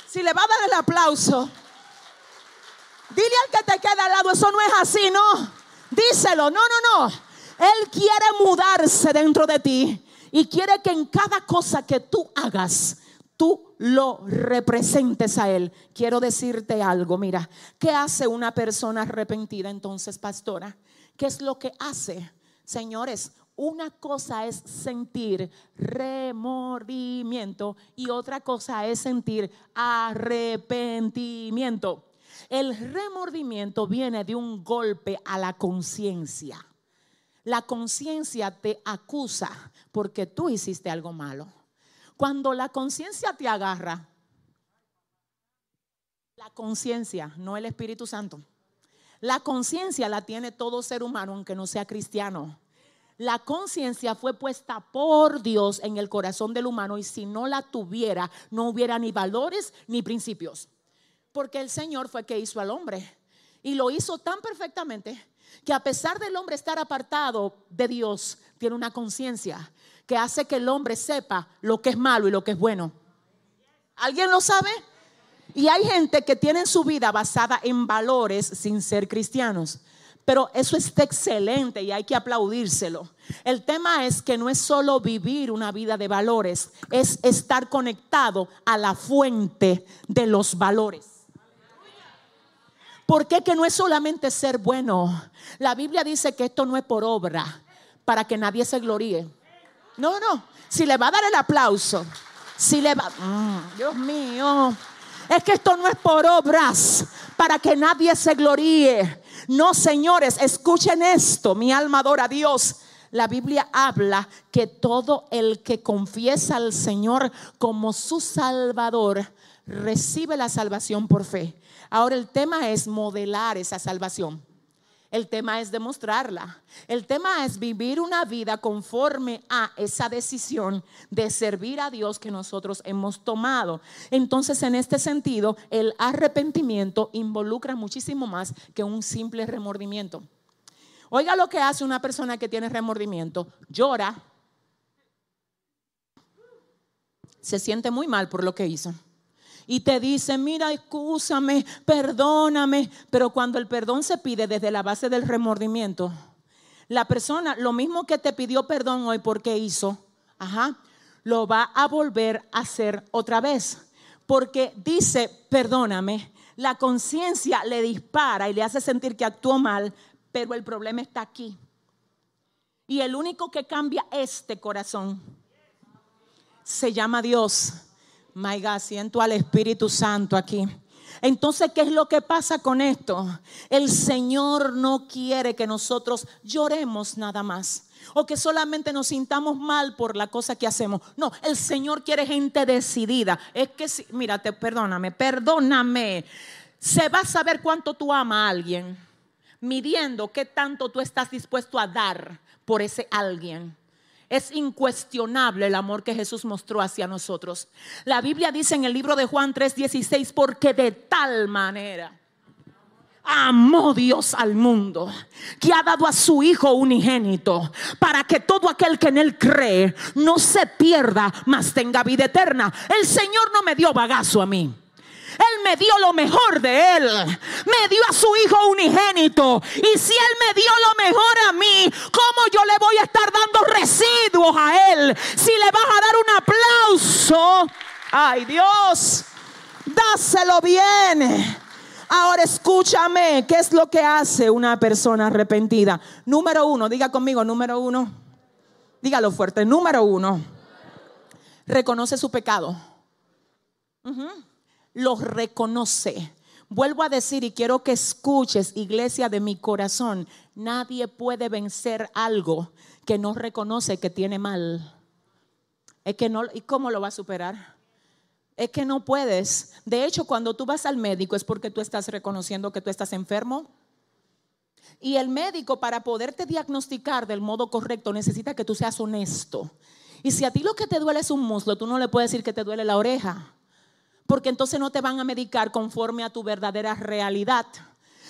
Si le va a dar el aplauso, dile al que te queda al lado, eso no es así, no. Díselo, no, no, no. Él quiere mudarse dentro de ti y quiere que en cada cosa que tú hagas, tú lo representes a Él. Quiero decirte algo, mira, ¿qué hace una persona arrepentida entonces, pastora? ¿Qué es lo que hace? Señores, una cosa es sentir remordimiento y otra cosa es sentir arrepentimiento. El remordimiento viene de un golpe a la conciencia. La conciencia te acusa porque tú hiciste algo malo. Cuando la conciencia te agarra, la conciencia, no el Espíritu Santo. La conciencia la tiene todo ser humano, aunque no sea cristiano. La conciencia fue puesta por Dios en el corazón del humano y si no la tuviera, no hubiera ni valores ni principios. Porque el Señor fue que hizo al hombre. Y lo hizo tan perfectamente que a pesar del hombre estar apartado de Dios, tiene una conciencia que hace que el hombre sepa lo que es malo y lo que es bueno. ¿Alguien lo sabe? Y hay gente que tiene su vida basada en valores sin ser cristianos. Pero eso está excelente y hay que aplaudírselo. El tema es que no es solo vivir una vida de valores, es estar conectado a la fuente de los valores. ¿Por qué que no es solamente ser bueno? La Biblia dice que esto no es por obra, para que nadie se gloríe. No, no. Si le va a dar el aplauso, si le va, mm, Dios mío, es que esto no es por obras, para que nadie se gloríe. No, señores, escuchen esto. Mi alma adora a Dios. La Biblia habla que todo el que confiesa al Señor como su Salvador recibe la salvación por fe. Ahora el tema es modelar esa salvación. El tema es demostrarla. El tema es vivir una vida conforme a esa decisión de servir a Dios que nosotros hemos tomado. Entonces, en este sentido, el arrepentimiento involucra muchísimo más que un simple remordimiento. Oiga lo que hace una persona que tiene remordimiento. Llora. Se siente muy mal por lo que hizo y te dice, mira, escúchame, perdóname. Pero cuando el perdón se pide desde la base del remordimiento, la persona, lo mismo que te pidió perdón hoy porque hizo, ajá, lo va a volver a hacer otra vez. Porque dice, perdóname, la conciencia le dispara y le hace sentir que actuó mal, pero el problema está aquí. Y el único que cambia este corazón se llama Dios. My God, siento al Espíritu Santo aquí. Entonces, ¿qué es lo que pasa con esto? El Señor no quiere que nosotros lloremos nada más o que solamente nos sintamos mal por la cosa que hacemos. No, el Señor quiere gente decidida. Es que, si, mírate, perdóname, perdóname. Se va a saber cuánto tú amas a alguien, midiendo qué tanto tú estás dispuesto a dar por ese alguien. Es incuestionable el amor que Jesús mostró hacia nosotros. La Biblia dice en el libro de Juan 3:16, porque de tal manera amó Dios al mundo, que ha dado a su Hijo unigénito, para que todo aquel que en Él cree no se pierda, mas tenga vida eterna. El Señor no me dio bagazo a mí. Él me dio lo mejor de Él. Me dio a su Hijo unigénito. Y si Él me dio lo mejor a mí, ¿cómo yo le voy a estar dando residuos a Él? Si le vas a dar un aplauso, ay Dios, dáselo bien. Ahora escúchame, ¿qué es lo que hace una persona arrepentida? Número uno, diga conmigo, número uno. Dígalo fuerte, número uno. Reconoce su pecado los reconoce. Vuelvo a decir y quiero que escuches, iglesia de mi corazón, nadie puede vencer algo que no reconoce que tiene mal. Es que no, ¿y cómo lo va a superar? Es que no puedes. De hecho, cuando tú vas al médico es porque tú estás reconociendo que tú estás enfermo. Y el médico para poderte diagnosticar del modo correcto necesita que tú seas honesto. Y si a ti lo que te duele es un muslo, tú no le puedes decir que te duele la oreja porque entonces no te van a medicar conforme a tu verdadera realidad.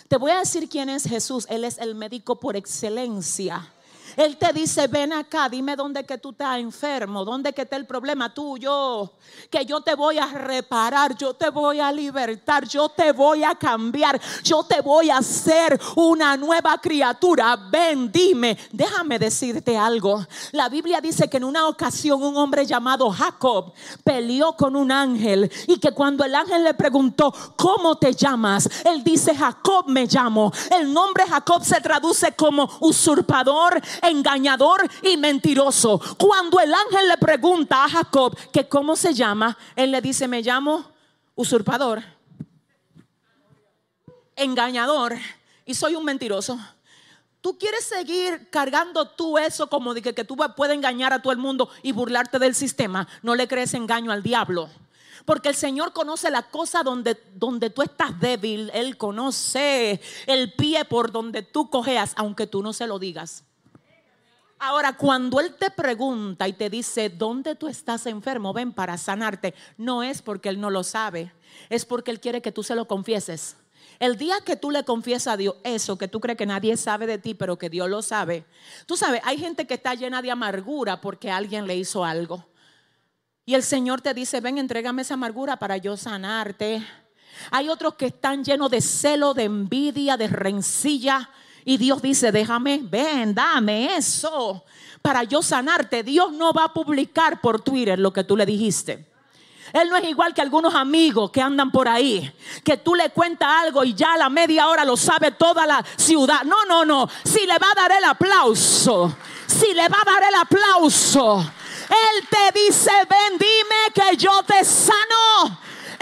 Te voy a decir quién es Jesús. Él es el médico por excelencia. Él te dice, ven acá, dime dónde que tú estás enfermo, dónde que está el problema tuyo, que yo te voy a reparar, yo te voy a libertar, yo te voy a cambiar, yo te voy a hacer una nueva criatura. Ven, dime, déjame decirte algo. La Biblia dice que en una ocasión un hombre llamado Jacob peleó con un ángel y que cuando el ángel le preguntó, ¿cómo te llamas? Él dice, Jacob me llamo. El nombre Jacob se traduce como usurpador, engañador y mentiroso. Cuando el ángel le pregunta a Jacob que cómo se llama, él le dice, me llamo usurpador, engañador y soy un mentiroso. Tú quieres seguir cargando tú eso como de que, tú puedes engañar a todo el mundo y burlarte del sistema. No le crees engaño al diablo. Porque el Señor conoce la cosa donde, donde tú estás débil. Él conoce el pie por donde tú cojeas, aunque tú no se lo digas. Ahora, cuando Él te pregunta y te dice, ¿dónde tú estás enfermo? Ven para sanarte. No es porque Él no lo sabe, es porque Él quiere que tú se lo confieses. El día que tú le confiesas a Dios eso que tú crees que nadie sabe de ti, pero que Dios lo sabe. Tú sabes, hay gente que está llena de amargura porque alguien le hizo algo. Y el Señor te dice, ven, entrégame esa amargura para yo sanarte. Hay otros que están llenos de celo, de envidia, de rencilla. Y Dios dice, déjame, ven, dame eso para yo sanarte. Dios no va a publicar por Twitter lo que tú le dijiste. Él no es igual que algunos amigos que andan por ahí, que tú le cuentas algo y ya a la media hora lo sabe toda la ciudad. No, no, no. Si le va a dar el aplauso, si le va a dar el aplauso él te dice, ven, dime que yo te sano.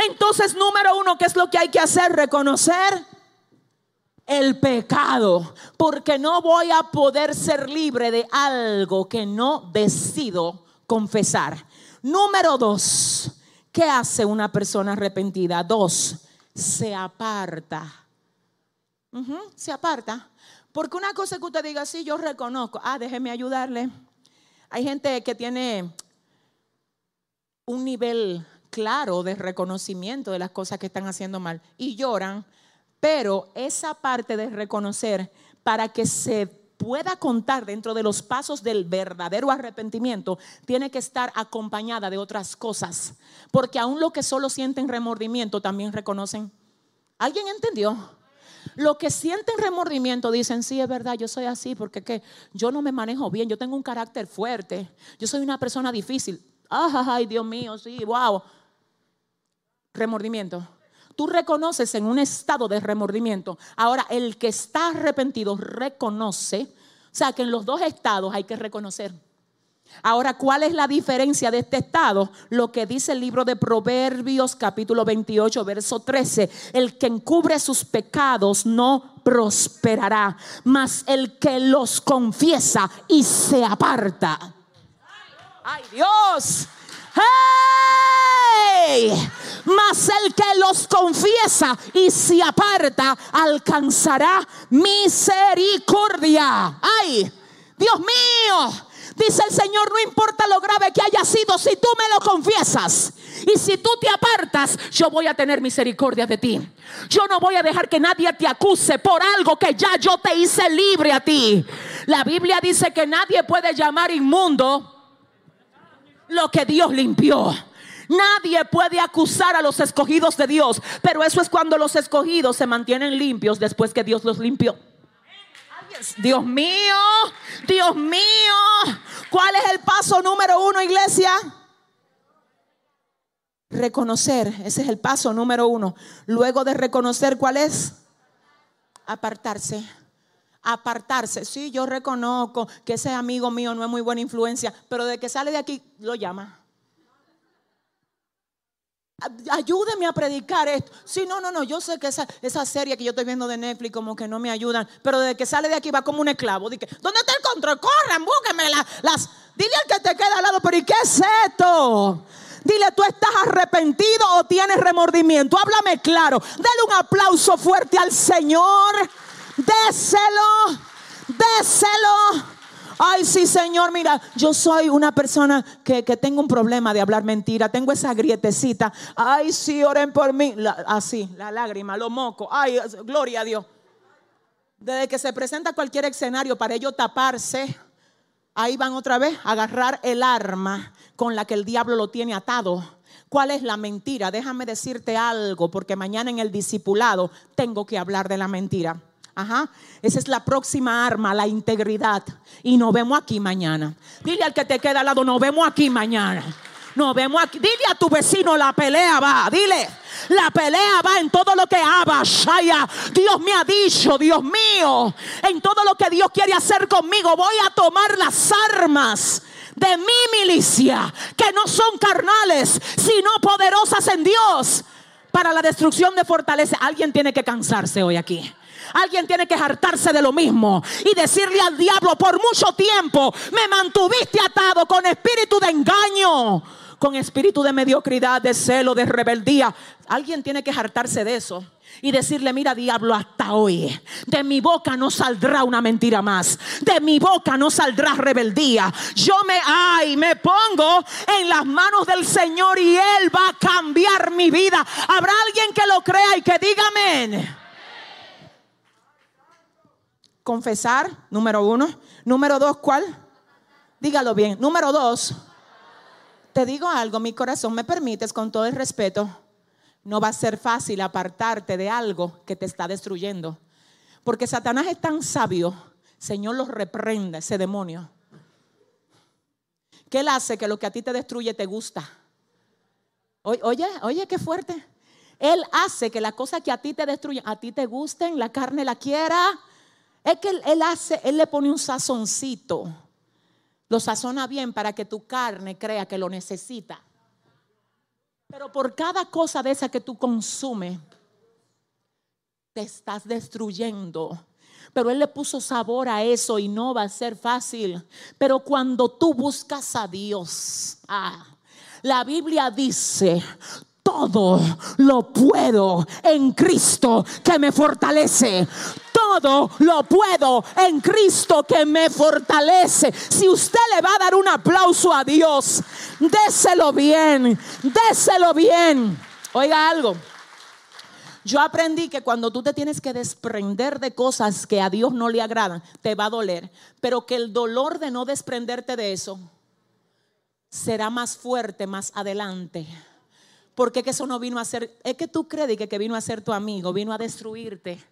Entonces, número uno, ¿qué es lo que hay que hacer? Reconocer el pecado, porque no voy a poder ser libre de algo que no decido confesar. Número dos, ¿qué hace una persona arrepentida? Dos, se aparta. se aparta. Porque una cosa que usted diga, sí, yo reconozco, ah, déjeme ayudarle. Hay gente que tiene un nivel claro de reconocimiento de las cosas que están haciendo mal y lloran, pero esa parte de reconocer para que se pueda contar dentro de los pasos del verdadero arrepentimiento, tiene que estar acompañada de otras cosas, porque aún lo que solo sienten remordimiento también reconocen. ¿Alguien entendió? Los que sienten remordimiento dicen, sí, es verdad, yo soy así porque yo no me manejo bien, yo tengo un carácter fuerte, yo soy una persona difícil. Ay, Dios mío, sí, wow. Remordimiento. Tú reconoces en un estado de remordimiento. Ahora, el que está arrepentido reconoce, o sea que en los dos estados hay que reconocer. Ahora, ¿cuál es la diferencia de este estado? Lo que dice el libro de Proverbios capítulo 28, verso 13. El que encubre sus pecados no prosperará, mas el que los confiesa y se aparta. ¡Ay Dios! ¡Hey! Mas el que los confiesa y se aparta alcanzará misericordia. ¡Ay! Dios mío, Dice el Señor, no importa lo grave que haya sido, si tú me lo confiesas y si tú te apartas, yo voy a tener misericordia de ti. Yo no voy a dejar que nadie te acuse por algo que ya yo te hice libre a ti. La Biblia dice que nadie puede llamar inmundo lo que Dios limpió. Nadie puede acusar a los escogidos de Dios, pero eso es cuando los escogidos se mantienen limpios después que Dios los limpió. Dios mío, Dios mío. ¿Cuál es el paso número uno, iglesia? Reconocer, ese es el paso número uno. Luego de reconocer, ¿cuál es? Apartarse. Apartarse. Sí, yo reconozco que ese amigo mío no es muy buena influencia, pero de que sale de aquí lo llama ayúdeme a predicar esto. Sí, no, no, no, yo sé que esa, esa serie que yo estoy viendo de Netflix como que no me ayudan, pero desde que sale de aquí va como un esclavo. Dice, ¿dónde está el control? Corran, búsquenme las... Dile al que te queda al lado, pero ¿y qué es esto? Dile, ¿tú estás arrepentido o tienes remordimiento? Háblame claro. Dale un aplauso fuerte al Señor. Déselo, déselo. Ay, sí, Señor, mira, yo soy una persona que, tengo un problema de hablar mentira, tengo esa grietecita. Ay, sí, oren por mí. así, la lágrima, lo moco. Ay, gloria a Dios. Desde que se presenta cualquier escenario para ellos taparse, Ahí van otra vez a agarrar el arma con la que el diablo lo tiene atado. ¿Cuál es la mentira? Déjame decirte algo, porque mañana en el discipulado tengo que hablar de la mentira. Ajá. Esa es la próxima arma, la integridad. Y nos vemos aquí mañana. Dile al que te queda al lado, nos vemos aquí mañana. Nos vemos aquí. Dile a tu vecino, la pelea va. Dile, la pelea va en todo lo que haga. Shaya. Dios me ha dicho, Dios mío, en todo lo que Dios quiere hacer conmigo, voy a tomar las armas de mi milicia, que no son carnales, sino poderosas en Dios para la destrucción de fortaleza. Alguien tiene que cansarse hoy aquí. Alguien tiene que hartarse de lo mismo y decirle al diablo, por mucho tiempo me mantuviste atado con espíritu de engaño con espíritu de mediocridad, de celo, de rebeldía. Alguien tiene que hartarse de eso y decirle, mira diablo, hasta hoy de mi boca no saldrá una mentira más, de mi boca no saldrá rebeldía. Yo me, ay, me pongo en las manos del Señor y Él va a cambiar mi vida. Habrá alguien que lo crea y que diga amén. Confesar, número uno. Número dos, ¿cuál? Dígalo bien. Número dos te digo algo, mi corazón, me permites con todo el respeto, no va a ser fácil apartarte de algo que te está destruyendo. Porque Satanás es tan sabio, Señor los reprende, ese demonio. Que él hace que lo que a ti te destruye te gusta. Oye, oye, qué fuerte. Él hace que las cosas que a ti te destruyen, a ti te gusten, la carne la quiera. Es que él, hace, él le pone un sazoncito lo sazona bien para que tu carne crea que lo necesita. Pero por cada cosa de esa que tú consumes, te estás destruyendo. Pero Él le puso sabor a eso y no va a ser fácil. Pero cuando tú buscas a Dios, ah, la Biblia dice, todo lo puedo en Cristo que me fortalece todo lo puedo en Cristo que me fortalece. Si usted le va a dar un aplauso a Dios, déselo bien, déselo bien. Oiga algo. Yo aprendí que cuando tú te tienes que desprender de cosas que a Dios no le agradan, te va a doler, pero que el dolor de no desprenderte de eso será más fuerte más adelante. Porque que eso no vino a ser, es que tú crees que, que vino a ser tu amigo, vino a destruirte.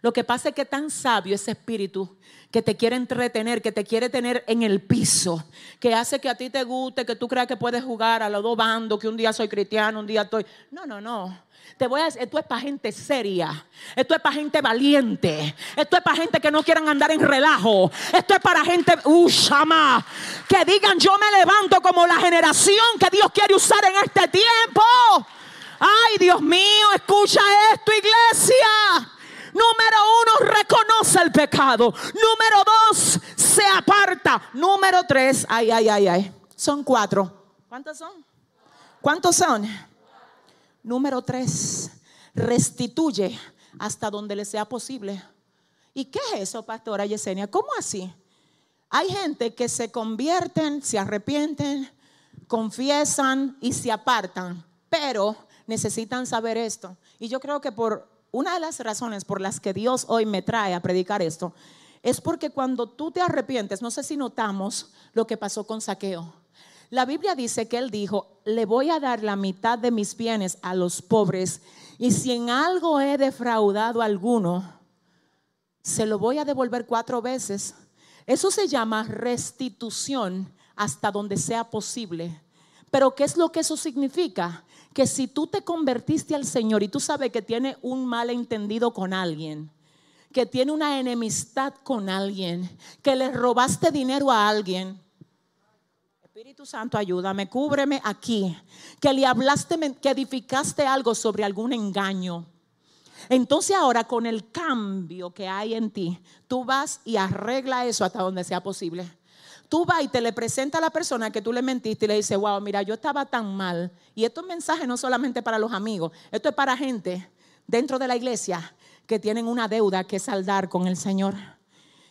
Lo que pasa es que tan sabio ese espíritu que te quiere entretener, que te quiere tener en el piso, que hace que a ti te guste, que tú creas que puedes jugar a los dos bandos, que un día soy cristiano, un día estoy. No, no, no. Te voy a decir, esto es para gente seria, esto es para gente valiente, esto es para gente que no quieran andar en relajo, esto es para gente, uh, shama, que digan yo me levanto como la generación que Dios quiere usar en este tiempo. Ay, Dios mío, escucha esto, iglesia. Número uno, reconoce el pecado. Número dos, se aparta. Número tres, ay, ay, ay, ay. Son cuatro. ¿Cuántos son? ¿Cuántos son? Número tres, restituye hasta donde le sea posible. ¿Y qué es eso, pastora Yesenia? ¿Cómo así? Hay gente que se convierten, se arrepienten, confiesan y se apartan, pero necesitan saber esto. Y yo creo que por una de las razones por las que Dios hoy me trae a predicar esto es porque cuando tú te arrepientes, no sé si notamos lo que pasó con Saqueo. La Biblia dice que él dijo, le voy a dar la mitad de mis bienes a los pobres y si en algo he defraudado a alguno, se lo voy a devolver cuatro veces. Eso se llama restitución hasta donde sea posible. Pero ¿qué es lo que eso significa? Que si tú te convertiste al Señor y tú sabes que tiene un malentendido con alguien, que tiene una enemistad con alguien, que le robaste dinero a alguien, Espíritu Santo, ayúdame, cúbreme aquí, que le hablaste, que edificaste algo sobre algún engaño. Entonces ahora con el cambio que hay en ti, tú vas y arregla eso hasta donde sea posible. Tú vas y te le presenta a la persona que tú le mentiste y le dices, wow, mira, yo estaba tan mal. Y estos mensajes no solamente para los amigos, esto es para gente dentro de la iglesia que tienen una deuda que saldar con el Señor.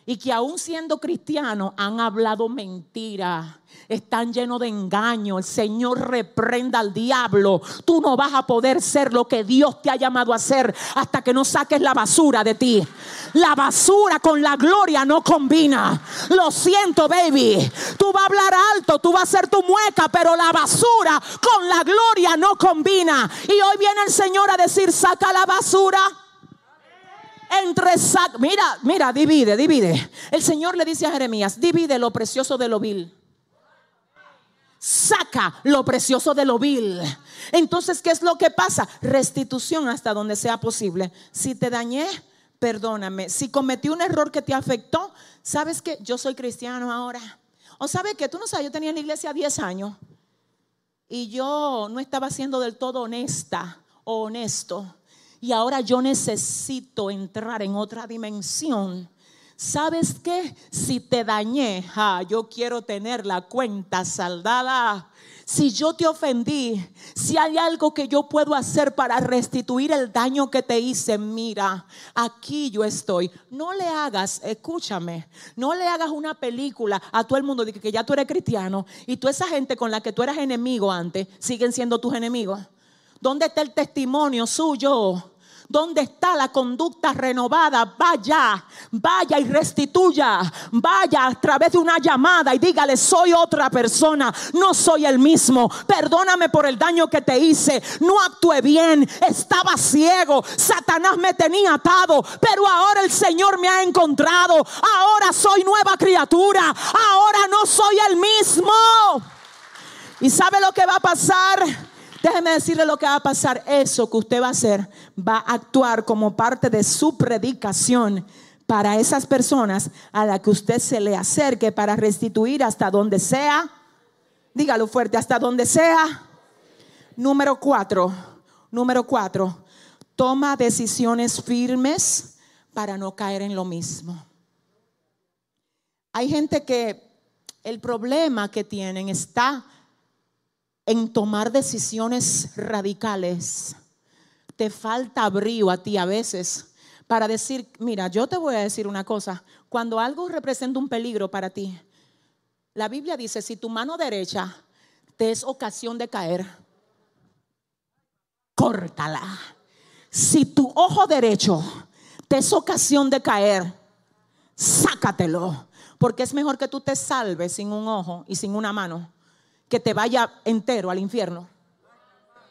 Y que aún siendo cristianos han hablado mentira, están llenos de engaño. El Señor reprenda al diablo. Tú no vas a poder ser lo que Dios te ha llamado a ser hasta que no saques la basura de ti. La basura con la gloria no combina. Lo siento, baby. Tú vas a hablar alto, tú vas a hacer tu mueca, pero la basura con la gloria no combina. Y hoy viene el Señor a decir, saca la basura entre mira, mira, divide, divide. El Señor le dice a Jeremías, divide lo precioso de lo vil. Saca lo precioso de lo vil. Entonces, ¿qué es lo que pasa? Restitución hasta donde sea posible. Si te dañé, perdóname. Si cometí un error que te afectó, ¿sabes que Yo soy cristiano ahora. O sabes que tú no sabes, yo tenía en la iglesia 10 años y yo no estaba siendo del todo honesta o honesto y ahora yo necesito entrar en otra dimensión. ¿Sabes qué? Si te dañé, yo quiero tener la cuenta saldada. Si yo te ofendí, si hay algo que yo puedo hacer para restituir el daño que te hice, mira, aquí yo estoy. No le hagas, escúchame, no le hagas una película a todo el mundo de que ya tú eres cristiano y toda esa gente con la que tú eras enemigo antes siguen siendo tus enemigos. ¿Dónde está el testimonio suyo? ¿Dónde está la conducta renovada? Vaya, vaya y restituya. Vaya a través de una llamada y dígale, soy otra persona, no soy el mismo. Perdóname por el daño que te hice. No actué bien, estaba ciego. Satanás me tenía atado, pero ahora el Señor me ha encontrado. Ahora soy nueva criatura. Ahora no soy el mismo. ¿Y sabe lo que va a pasar? Déjeme decirle lo que va a pasar. Eso que usted va a hacer va a actuar como parte de su predicación para esas personas a las que usted se le acerque para restituir hasta donde sea. Dígalo fuerte, hasta donde sea. Número cuatro, número cuatro, toma decisiones firmes para no caer en lo mismo. Hay gente que el problema que tienen está en tomar decisiones radicales. Te falta brío a ti a veces para decir, mira, yo te voy a decir una cosa, cuando algo representa un peligro para ti, la Biblia dice, si tu mano derecha te es ocasión de caer, córtala. Si tu ojo derecho te es ocasión de caer, sácatelo. Porque es mejor que tú te salves sin un ojo y sin una mano que te vaya entero al infierno.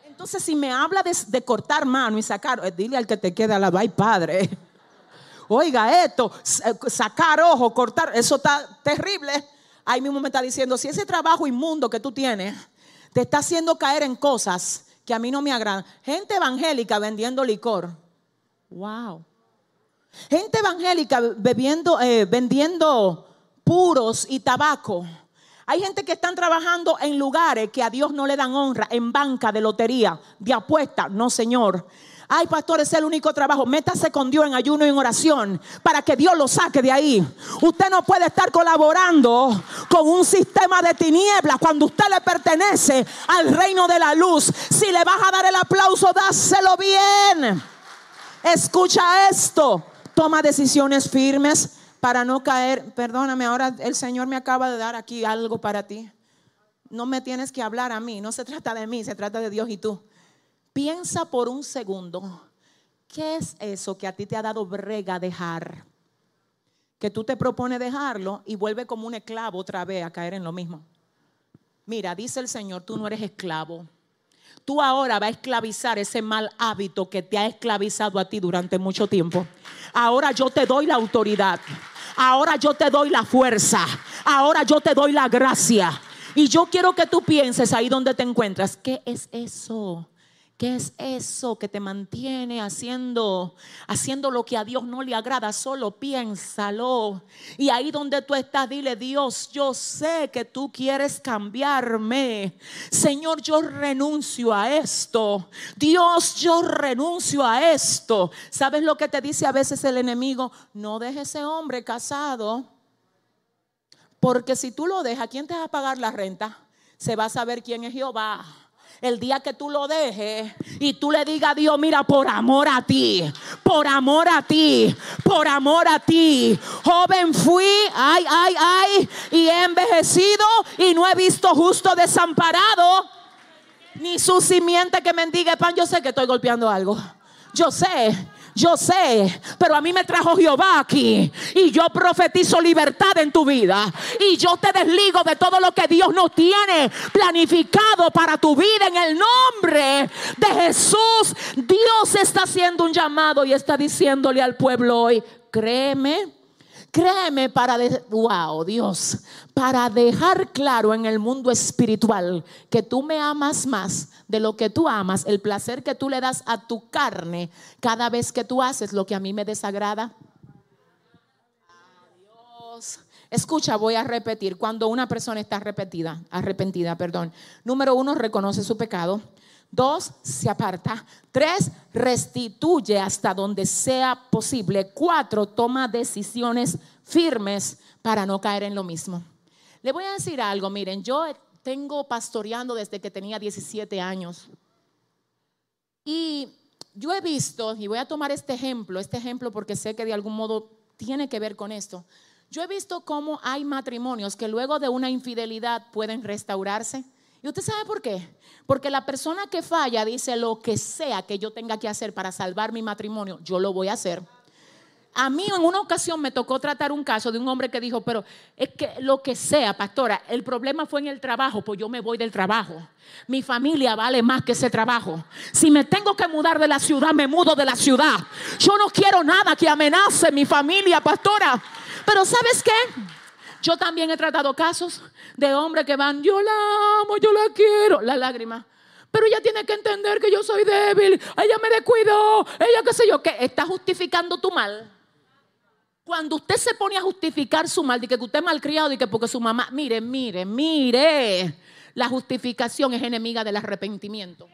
Entonces, si me habla de, cortar mano y sacar, eh, dile al que te queda la ay padre. Oiga, esto, eh, sacar ojo, cortar, eso está terrible. Ahí mismo me está diciendo, si ese trabajo inmundo que tú tienes te está haciendo caer en cosas que a mí no me agradan. Gente evangélica vendiendo licor. Wow. Gente evangélica bebiendo, eh, vendiendo puros y tabaco. Hay gente que están trabajando en lugares que a Dios no le dan honra, en banca de lotería, de apuesta. No, Señor. Ay, pastor, es el único trabajo. Métase con Dios en ayuno y en oración para que Dios lo saque de ahí. Usted no puede estar colaborando con un sistema de tinieblas cuando usted le pertenece al reino de la luz. Si le vas a dar el aplauso, dáselo bien. Escucha esto. Toma decisiones firmes para no caer, perdóname, ahora el Señor me acaba de dar aquí algo para ti. No me tienes que hablar a mí, no se trata de mí, se trata de Dios y tú. Piensa por un segundo, ¿qué es eso que a ti te ha dado brega dejar? Que tú te propones dejarlo y vuelve como un esclavo otra vez a caer en lo mismo. Mira, dice el Señor, tú no eres esclavo. Tú ahora vas a esclavizar ese mal hábito que te ha esclavizado a ti durante mucho tiempo. Ahora yo te doy la autoridad. Ahora yo te doy la fuerza. Ahora yo te doy la gracia. Y yo quiero que tú pienses ahí donde te encuentras, ¿qué es eso? ¿Qué es eso que te mantiene haciendo, haciendo lo que a Dios no le agrada? Solo piénsalo. Y ahí donde tú estás, dile, Dios, yo sé que tú quieres cambiarme. Señor, yo renuncio a esto. Dios, yo renuncio a esto. ¿Sabes lo que te dice a veces el enemigo? No dejes ese hombre casado. Porque si tú lo dejas, ¿quién te va a pagar la renta? Se va a saber quién es Jehová. El día que tú lo dejes y tú le digas a Dios, mira, por amor a ti, por amor a ti, por amor a ti. Joven fui, ay, ay, ay, y he envejecido y no he visto justo desamparado, ni su simiente que mendigue pan. Yo sé que estoy golpeando algo. Yo sé, yo sé, pero a mí me trajo Jehová aquí y yo profetizo libertad en tu vida y yo te desligo de todo lo que Dios no tiene planificado para tu vida en el nombre de Jesús. Dios está haciendo un llamado y está diciéndole al pueblo hoy, créeme Créeme para, wow, Dios, para dejar claro en el mundo espiritual que tú me amas más de lo que tú amas, el placer que tú le das a tu carne cada vez que tú haces lo que a mí me desagrada. Dios. Escucha, voy a repetir. Cuando una persona está arrepentida, arrepentida, perdón. Número uno, reconoce su pecado. Dos, se aparta. Tres, restituye hasta donde sea posible. Cuatro, toma decisiones firmes para no caer en lo mismo. Le voy a decir algo, miren, yo tengo pastoreando desde que tenía 17 años. Y yo he visto, y voy a tomar este ejemplo, este ejemplo porque sé que de algún modo tiene que ver con esto. Yo he visto cómo hay matrimonios que luego de una infidelidad pueden restaurarse. ¿Y usted sabe por qué? Porque la persona que falla dice lo que sea que yo tenga que hacer para salvar mi matrimonio, yo lo voy a hacer. A mí en una ocasión me tocó tratar un caso de un hombre que dijo, pero es que lo que sea, pastora, el problema fue en el trabajo, pues yo me voy del trabajo. Mi familia vale más que ese trabajo. Si me tengo que mudar de la ciudad, me mudo de la ciudad. Yo no quiero nada que amenace mi familia, pastora. Pero ¿sabes qué? Yo también he tratado casos de hombres que van, yo la amo, yo la quiero, la lágrima. Pero ella tiene que entender que yo soy débil, ella me descuidó, ella qué sé yo, que está justificando tu mal. Cuando usted se pone a justificar su mal, de que usted es malcriado y que porque su mamá, mire, mire, mire, la justificación es enemiga del arrepentimiento.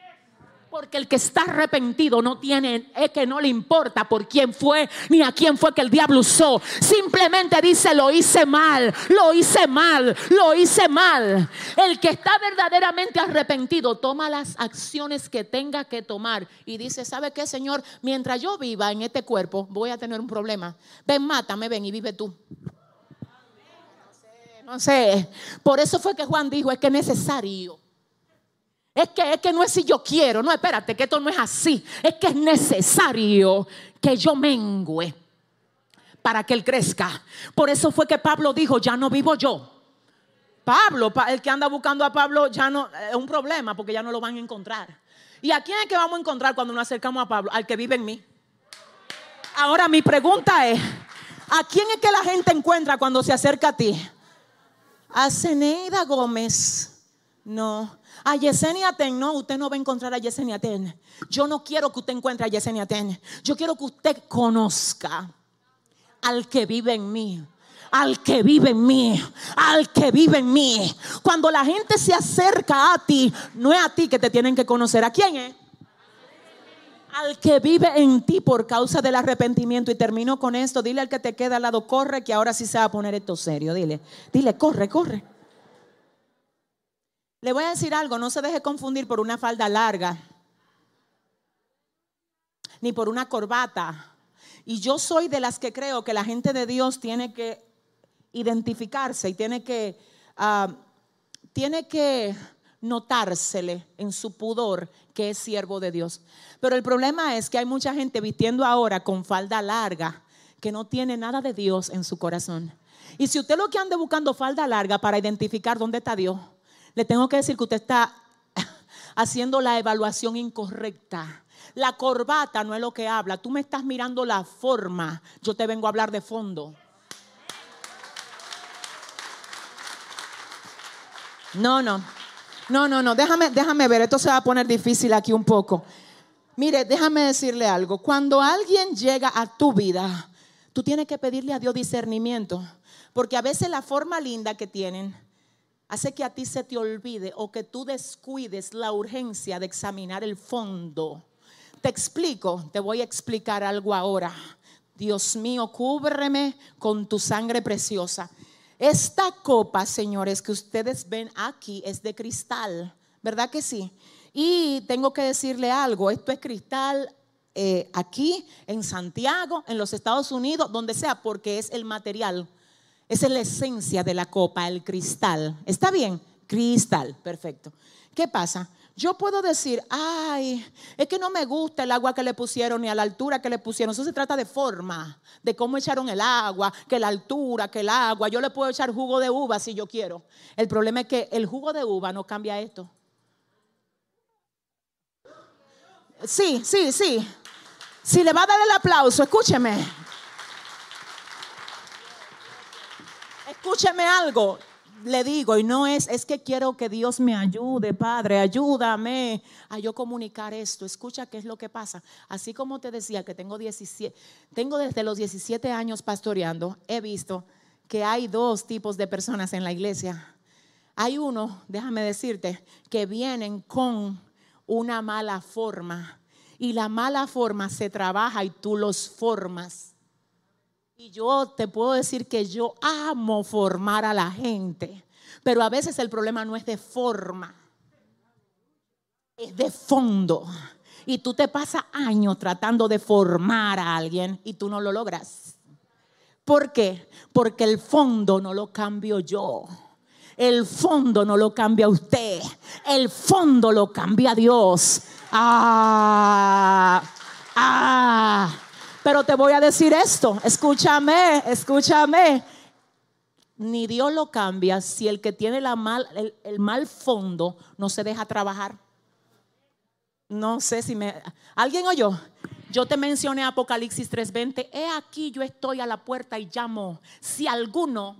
Porque el que está arrepentido no tiene, es que no le importa por quién fue ni a quién fue que el diablo usó. Simplemente dice, lo hice mal, lo hice mal, lo hice mal. El que está verdaderamente arrepentido toma las acciones que tenga que tomar y dice, ¿sabe qué, Señor? Mientras yo viva en este cuerpo, voy a tener un problema. Ven, mátame, ven y vive tú. No sé. Por eso fue que Juan dijo, es que es necesario es que, es que no es si yo quiero, no, espérate, que esto no es así. Es que es necesario que yo mengüe para que Él crezca. Por eso fue que Pablo dijo, ya no vivo yo. Pablo, el que anda buscando a Pablo, ya no es un problema porque ya no lo van a encontrar. ¿Y a quién es que vamos a encontrar cuando nos acercamos a Pablo? Al que vive en mí. Ahora mi pregunta es, ¿a quién es que la gente encuentra cuando se acerca a ti? A Zeneida Gómez. No, a Yesenia Ten, no, usted no va a encontrar a Yesenia Ten. Yo no quiero que usted encuentre a Yesenia Ten. Yo quiero que usted conozca al que vive en mí. Al que vive en mí, al que vive en mí. Cuando la gente se acerca a ti, no es a ti que te tienen que conocer. ¿A quién es? al que vive en ti por causa del arrepentimiento. Y termino con esto. Dile al que te queda al lado, corre, que ahora sí se va a poner esto serio. Dile, dile, corre, corre. Le voy a decir algo, no se deje confundir por una falda larga, ni por una corbata. Y yo soy de las que creo que la gente de Dios tiene que identificarse y tiene que, ah, tiene que notársele en su pudor que es siervo de Dios. Pero el problema es que hay mucha gente vistiendo ahora con falda larga que no tiene nada de Dios en su corazón. Y si usted lo que anda buscando falda larga para identificar dónde está Dios, le tengo que decir que usted está [laughs] haciendo la evaluación incorrecta. La corbata no es lo que habla. Tú me estás mirando la forma. Yo te vengo a hablar de fondo. No, no. No, no, no. Déjame, déjame ver. Esto se va a poner difícil aquí un poco. Mire, déjame decirle algo. Cuando alguien llega a tu vida, tú tienes que pedirle a Dios discernimiento. Porque a veces la forma linda que tienen hace que a ti se te olvide o que tú descuides la urgencia de examinar el fondo. Te explico, te voy a explicar algo ahora. Dios mío, cúbreme con tu sangre preciosa. Esta copa, señores, que ustedes ven aquí es de cristal, ¿verdad que sí? Y tengo que decirle algo, esto es cristal eh, aquí, en Santiago, en los Estados Unidos, donde sea, porque es el material, esa es la esencia de la copa, el cristal. ¿Está bien? Cristal, perfecto. ¿Qué pasa? Yo puedo decir, ay, es que no me gusta el agua que le pusieron ni a la altura que le pusieron. Eso se trata de forma, de cómo echaron el agua, que la altura, que el agua. Yo le puedo echar jugo de uva si yo quiero. El problema es que el jugo de uva no cambia esto. Sí, sí, sí. Si le va a dar el aplauso, escúcheme. Escúcheme algo le digo, y no es, es que quiero que Dios me ayude, Padre, ayúdame a yo comunicar esto. Escucha qué es lo que pasa. Así como te decía que tengo 17, tengo desde los 17 años pastoreando, he visto que hay dos tipos de personas en la iglesia. Hay uno, déjame decirte, que vienen con una mala forma y la mala forma se trabaja y tú los formas. Y yo te puedo decir que yo amo formar a la gente, pero a veces el problema no es de forma, es de fondo. Y tú te pasas años tratando de formar a alguien y tú no lo logras. ¿Por qué? Porque el fondo no lo cambio yo. El fondo no lo cambia usted. El fondo lo cambia Dios. Ah. Te voy a decir esto, escúchame, escúchame. Ni Dios lo cambia si el que tiene la mal, el, mal fondo no se deja trabajar. No sé si me... ¿Alguien oyó? Yo te mencioné Apocalipsis 3:20. He aquí yo estoy a la puerta y llamo. Si alguno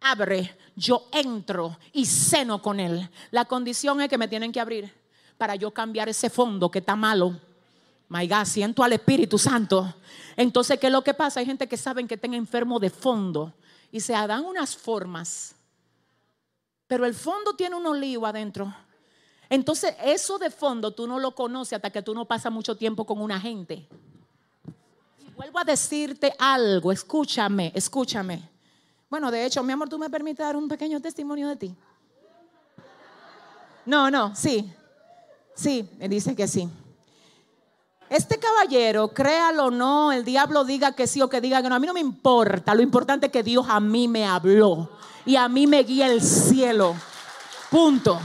abre, yo entro y ceno con él. La condición es que me tienen que abrir para yo cambiar ese fondo que está malo My God, siento al Espíritu Santo. Entonces, ¿qué es lo que pasa? Hay gente que saben que están enfermo de fondo y se dan unas formas. Pero el fondo tiene un olivo adentro. Entonces, eso de fondo tú no lo conoces hasta que tú no pasas mucho tiempo con una gente. Y vuelvo a decirte algo, escúchame, escúchame. Bueno, de hecho, mi amor, ¿tú me permites dar un pequeño testimonio de ti? No, no, sí. Sí, me dice que sí. Este caballero, créalo o no, el diablo diga que sí o que diga que no, a mí no me importa. Lo importante es que Dios a mí me habló y a mí me guía el cielo. Punto.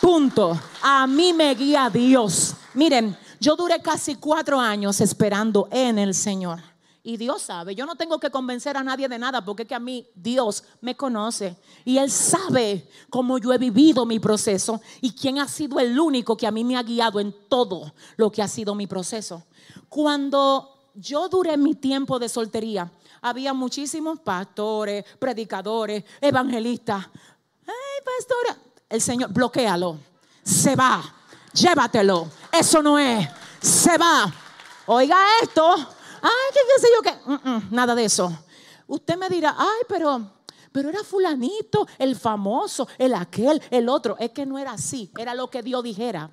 Punto. A mí me guía Dios. Miren, yo duré casi cuatro años esperando en el Señor. Y Dios sabe, yo no tengo que convencer a nadie de nada porque es que a mí Dios me conoce y Él sabe cómo yo he vivido mi proceso y quién ha sido el único que a mí me ha guiado en todo lo que ha sido mi proceso. Cuando yo duré mi tiempo de soltería, había muchísimos pastores, predicadores, evangelistas. Ay, pastora, el Señor, bloquealo, se va, llévatelo, eso no es, se va. Oiga esto, ay, qué, sé yo qué. Nada de eso. Usted me dirá, ay, pero, pero era fulanito, el famoso, el aquel, el otro. Es que no era así, era lo que Dios dijera.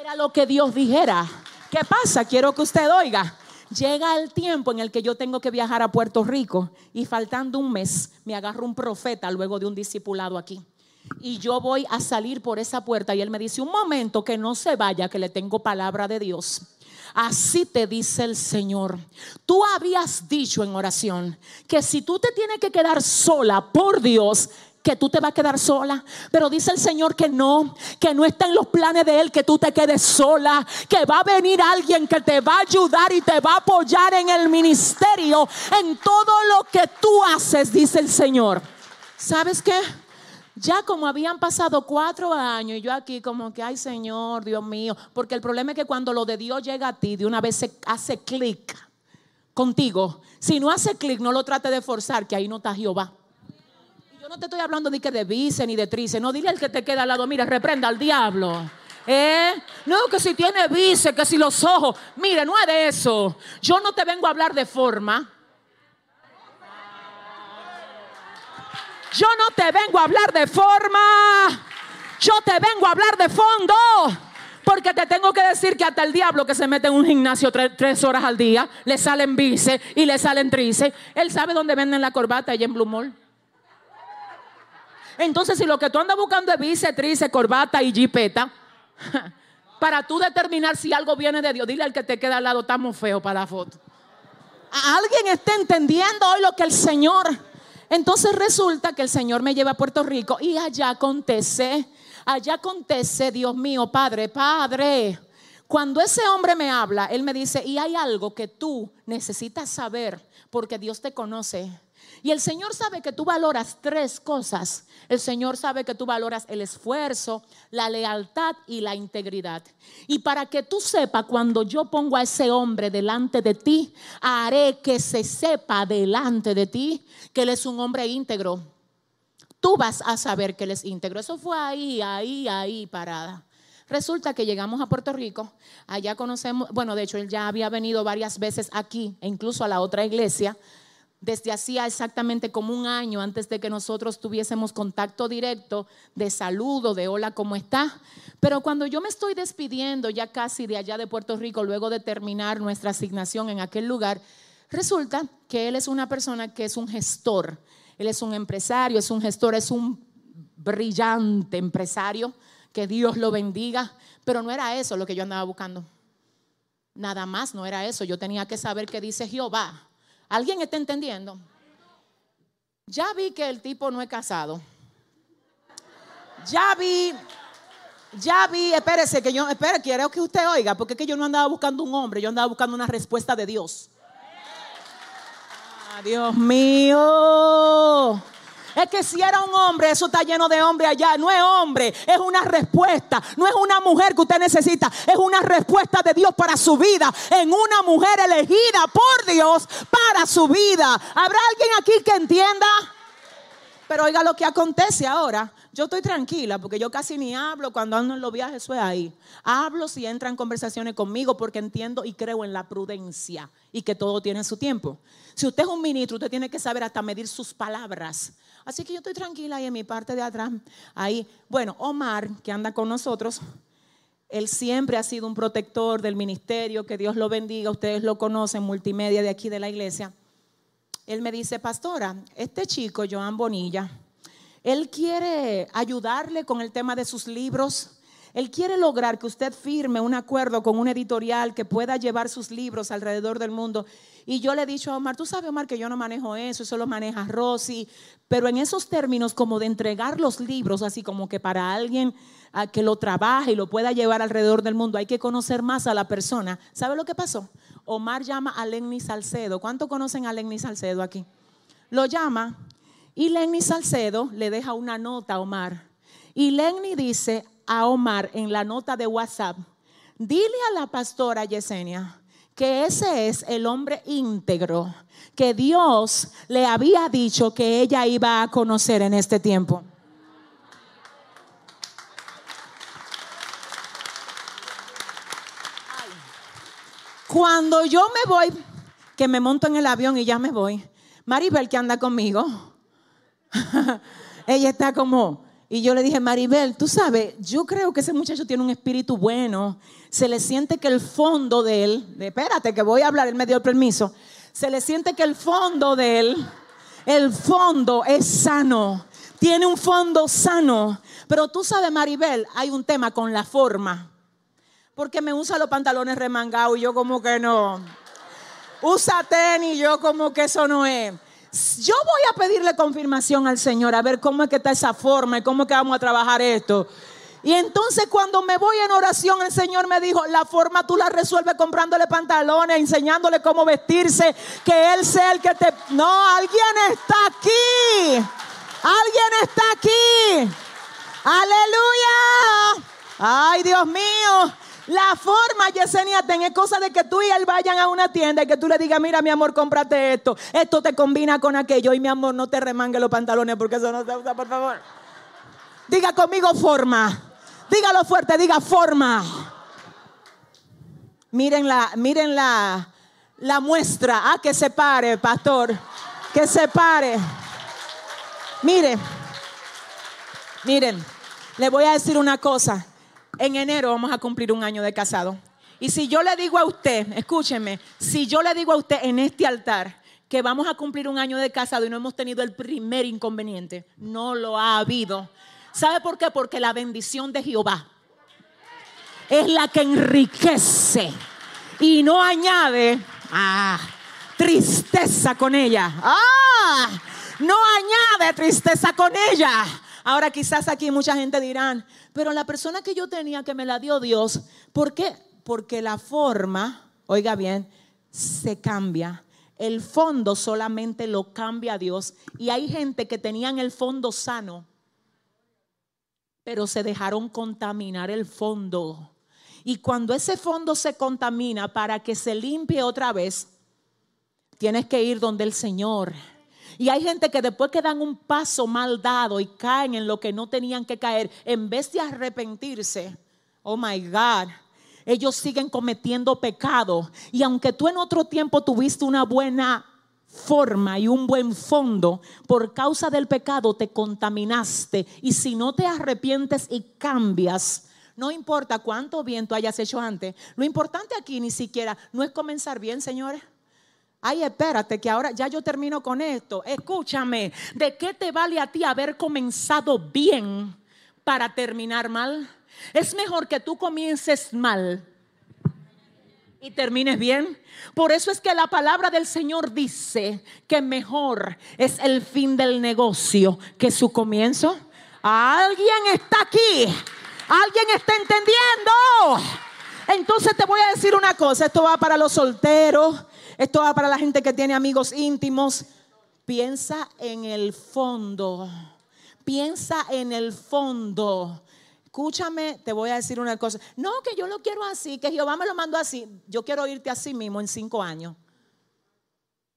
Era lo que Dios dijera. ¿Qué pasa? Quiero que usted oiga. Llega el tiempo en el que yo tengo que viajar a Puerto Rico y faltando un mes me agarro un profeta luego de un discipulado aquí. Y yo voy a salir por esa puerta y él me dice, un momento que no se vaya, que le tengo palabra de Dios. Así te dice el Señor. Tú habías dicho en oración que si tú te tienes que quedar sola por Dios, que tú te vas a quedar sola. Pero dice el Señor que no, que no está en los planes de Él que tú te quedes sola, que va a venir alguien que te va a ayudar y te va a apoyar en el ministerio, en todo lo que tú haces, dice el Señor. ¿Sabes qué? Ya como habían pasado cuatro años y yo aquí como que, ay Señor, Dios mío, porque el problema es que cuando lo de Dios llega a ti, de una vez se hace clic contigo. Si no hace clic, no lo trate de forzar, que ahí no está Jehová. yo no te estoy hablando ni que de vice ni de trice, no dile al que te queda al lado, mira, reprenda al diablo. ¿Eh? No, que si tiene vice, que si los ojos. Mire, no es de eso. Yo no te vengo a hablar de forma. Yo no te vengo a hablar de forma. Yo te vengo a hablar de fondo. Porque te tengo que decir que hasta el diablo que se mete en un gimnasio tres, horas al día, le salen bice y le salen trice. Él sabe dónde venden la corbata allá en Blue Mall. Entonces, si lo que tú andas buscando es bice, trice, corbata y jipeta, [laughs] para tú determinar si algo viene de Dios, dile al que te queda al lado, estamos feo para la foto. ¿Alguien está entendiendo hoy lo que el Señor? Entonces resulta que el Señor me lleva a Puerto Rico y allá acontece, allá acontece, Dios mío, Padre, Padre. Cuando ese hombre me habla, él me dice, y hay algo que tú necesitas saber porque Dios te conoce. Y el Señor sabe que tú valoras tres cosas. El Señor sabe que tú valoras el esfuerzo, la lealtad y la integridad. Y para que tú sepas, cuando yo pongo a ese hombre delante de ti, haré que se sepa delante de ti que él es un hombre íntegro. Tú vas a saber que él es íntegro. Eso fue ahí, ahí, ahí parada. Resulta que llegamos a Puerto Rico, allá conocemos, bueno, de hecho él ya había venido varias veces aquí e incluso a la otra iglesia desde hacía exactamente como un año antes de que nosotros tuviésemos contacto directo de saludo, de hola, ¿cómo está? Pero cuando yo me estoy despidiendo ya casi de allá de Puerto Rico, luego de terminar nuestra asignación en aquel lugar, resulta que él es una persona que es un gestor, él es un empresario, es un gestor, es un brillante empresario, que Dios lo bendiga, pero no era eso lo que yo andaba buscando. Nada más no era eso, yo tenía que saber qué dice Jehová ¿Alguien está entendiendo? Ya vi que el tipo no es casado. Ya vi, ya vi, espérese que yo, espere, quiero que usted oiga, porque es que yo no andaba buscando un hombre, yo andaba buscando una respuesta de Dios. Ah, Dios mío. Es que si era un hombre, eso está lleno de hombre allá. No es hombre, es una respuesta. No es una mujer que usted necesita, es una respuesta de Dios para su vida. En una mujer elegida por Dios para su vida. ¿Habrá alguien aquí que entienda? Pero oiga lo que acontece ahora. Yo estoy tranquila porque yo casi ni hablo cuando ando en los viajes, eso es ahí. Hablo si entran conversaciones conmigo porque entiendo y creo en la prudencia y que todo tiene su tiempo. Si usted es un ministro, usted tiene que saber hasta medir sus palabras. Así que yo estoy tranquila ahí en mi parte de atrás. Ahí, bueno, Omar, que anda con nosotros, él siempre ha sido un protector del ministerio, que Dios lo bendiga, ustedes lo conocen, multimedia de aquí de la iglesia. Él me dice, pastora, este chico, Joan Bonilla, él quiere ayudarle con el tema de sus libros. Él quiere lograr que usted firme un acuerdo con un editorial que pueda llevar sus libros alrededor del mundo. Y yo le he dicho a Omar, tú sabes, Omar, que yo no manejo eso, eso lo maneja Rosy. Pero en esos términos, como de entregar los libros, así como que para alguien que lo trabaje y lo pueda llevar alrededor del mundo, hay que conocer más a la persona. ¿Sabe lo que pasó? Omar llama a Lenny Salcedo. ¿Cuánto conocen a Lenny Salcedo aquí? Lo llama y Lenny Salcedo le deja una nota a Omar. Y Lenny dice a Omar en la nota de WhatsApp, dile a la pastora Yesenia que ese es el hombre íntegro que Dios le había dicho que ella iba a conocer en este tiempo. Cuando yo me voy, que me monto en el avión y ya me voy, Maribel que anda conmigo, [laughs] ella está como, y yo le dije, Maribel, tú sabes, yo creo que ese muchacho tiene un espíritu bueno. Se le siente que el fondo de él, espérate que voy a hablar, él me dio el permiso. Se le siente que el fondo de él, el fondo es sano. Tiene un fondo sano. Pero tú sabes, Maribel, hay un tema con la forma. Porque me usa los pantalones remangados y yo como que no. Usa tenis y yo como que eso no es yo voy a pedirle confirmación al Señor a ver cómo es que está esa forma y cómo es que vamos a trabajar esto. Y entonces cuando me voy en oración, el Señor me dijo, la forma tú la resuelves comprándole pantalones, enseñándole cómo vestirse, que Él sea el que te... No, alguien está aquí. Alguien está aquí. Aleluya. Ay, Dios mío. La forma, Yesenia, ten es cosa de que tú y él vayan a una tienda y que tú le digas, mira mi amor, cómprate esto. Esto te combina con aquello. Y mi amor, no te remangue los pantalones porque eso no se usa, por favor. Diga conmigo forma. Dígalo fuerte, diga forma. Miren la, miren la, la muestra. Ah, que se pare, pastor. Que se pare. Miren. Miren. Le voy a decir una cosa en enero vamos a cumplir un año de casado. Y si yo le digo a usted, escúcheme, si yo le digo a usted en este altar que vamos a cumplir un año de casado y no hemos tenido el primer inconveniente. No lo ha habido. ¿Sabe por qué? Porque la bendición de Jehová es la que enriquece y no añade ah, tristeza con ella. Ah, no añade tristeza con ella. Ahora quizás aquí mucha gente dirán, pero la persona que yo tenía que me la dio Dios, ¿por qué? Porque la forma, oiga bien, se cambia. El fondo solamente lo cambia Dios. Y hay gente que tenían el fondo sano, pero se dejaron contaminar el fondo. Y cuando ese fondo se contamina para que se limpie otra vez, tienes que ir donde el Señor. Y hay gente que después que dan un paso mal dado y caen en lo que no tenían que caer, en vez de arrepentirse, oh my God, ellos siguen cometiendo pecado. Y aunque tú en otro tiempo tuviste una buena forma y un buen fondo, por causa del pecado te contaminaste. Y si no te arrepientes y cambias, no importa cuánto bien tú hayas hecho antes, lo importante aquí ni siquiera no es comenzar bien, señores. Ay, espérate, que ahora ya yo termino con esto. Escúchame, ¿de qué te vale a ti haber comenzado bien para terminar mal? Es mejor que tú comiences mal y termines bien. Por eso es que la palabra del Señor dice que mejor es el fin del negocio que su comienzo. Alguien está aquí. Alguien está entendiendo. Entonces te voy a decir una cosa. Esto va para los solteros. Esto va para la gente que tiene amigos íntimos. Piensa en el fondo. Piensa en el fondo. Escúchame, te voy a decir una cosa. No, que yo lo quiero así, que Jehová me lo mandó así. Yo quiero irte así mismo en cinco años.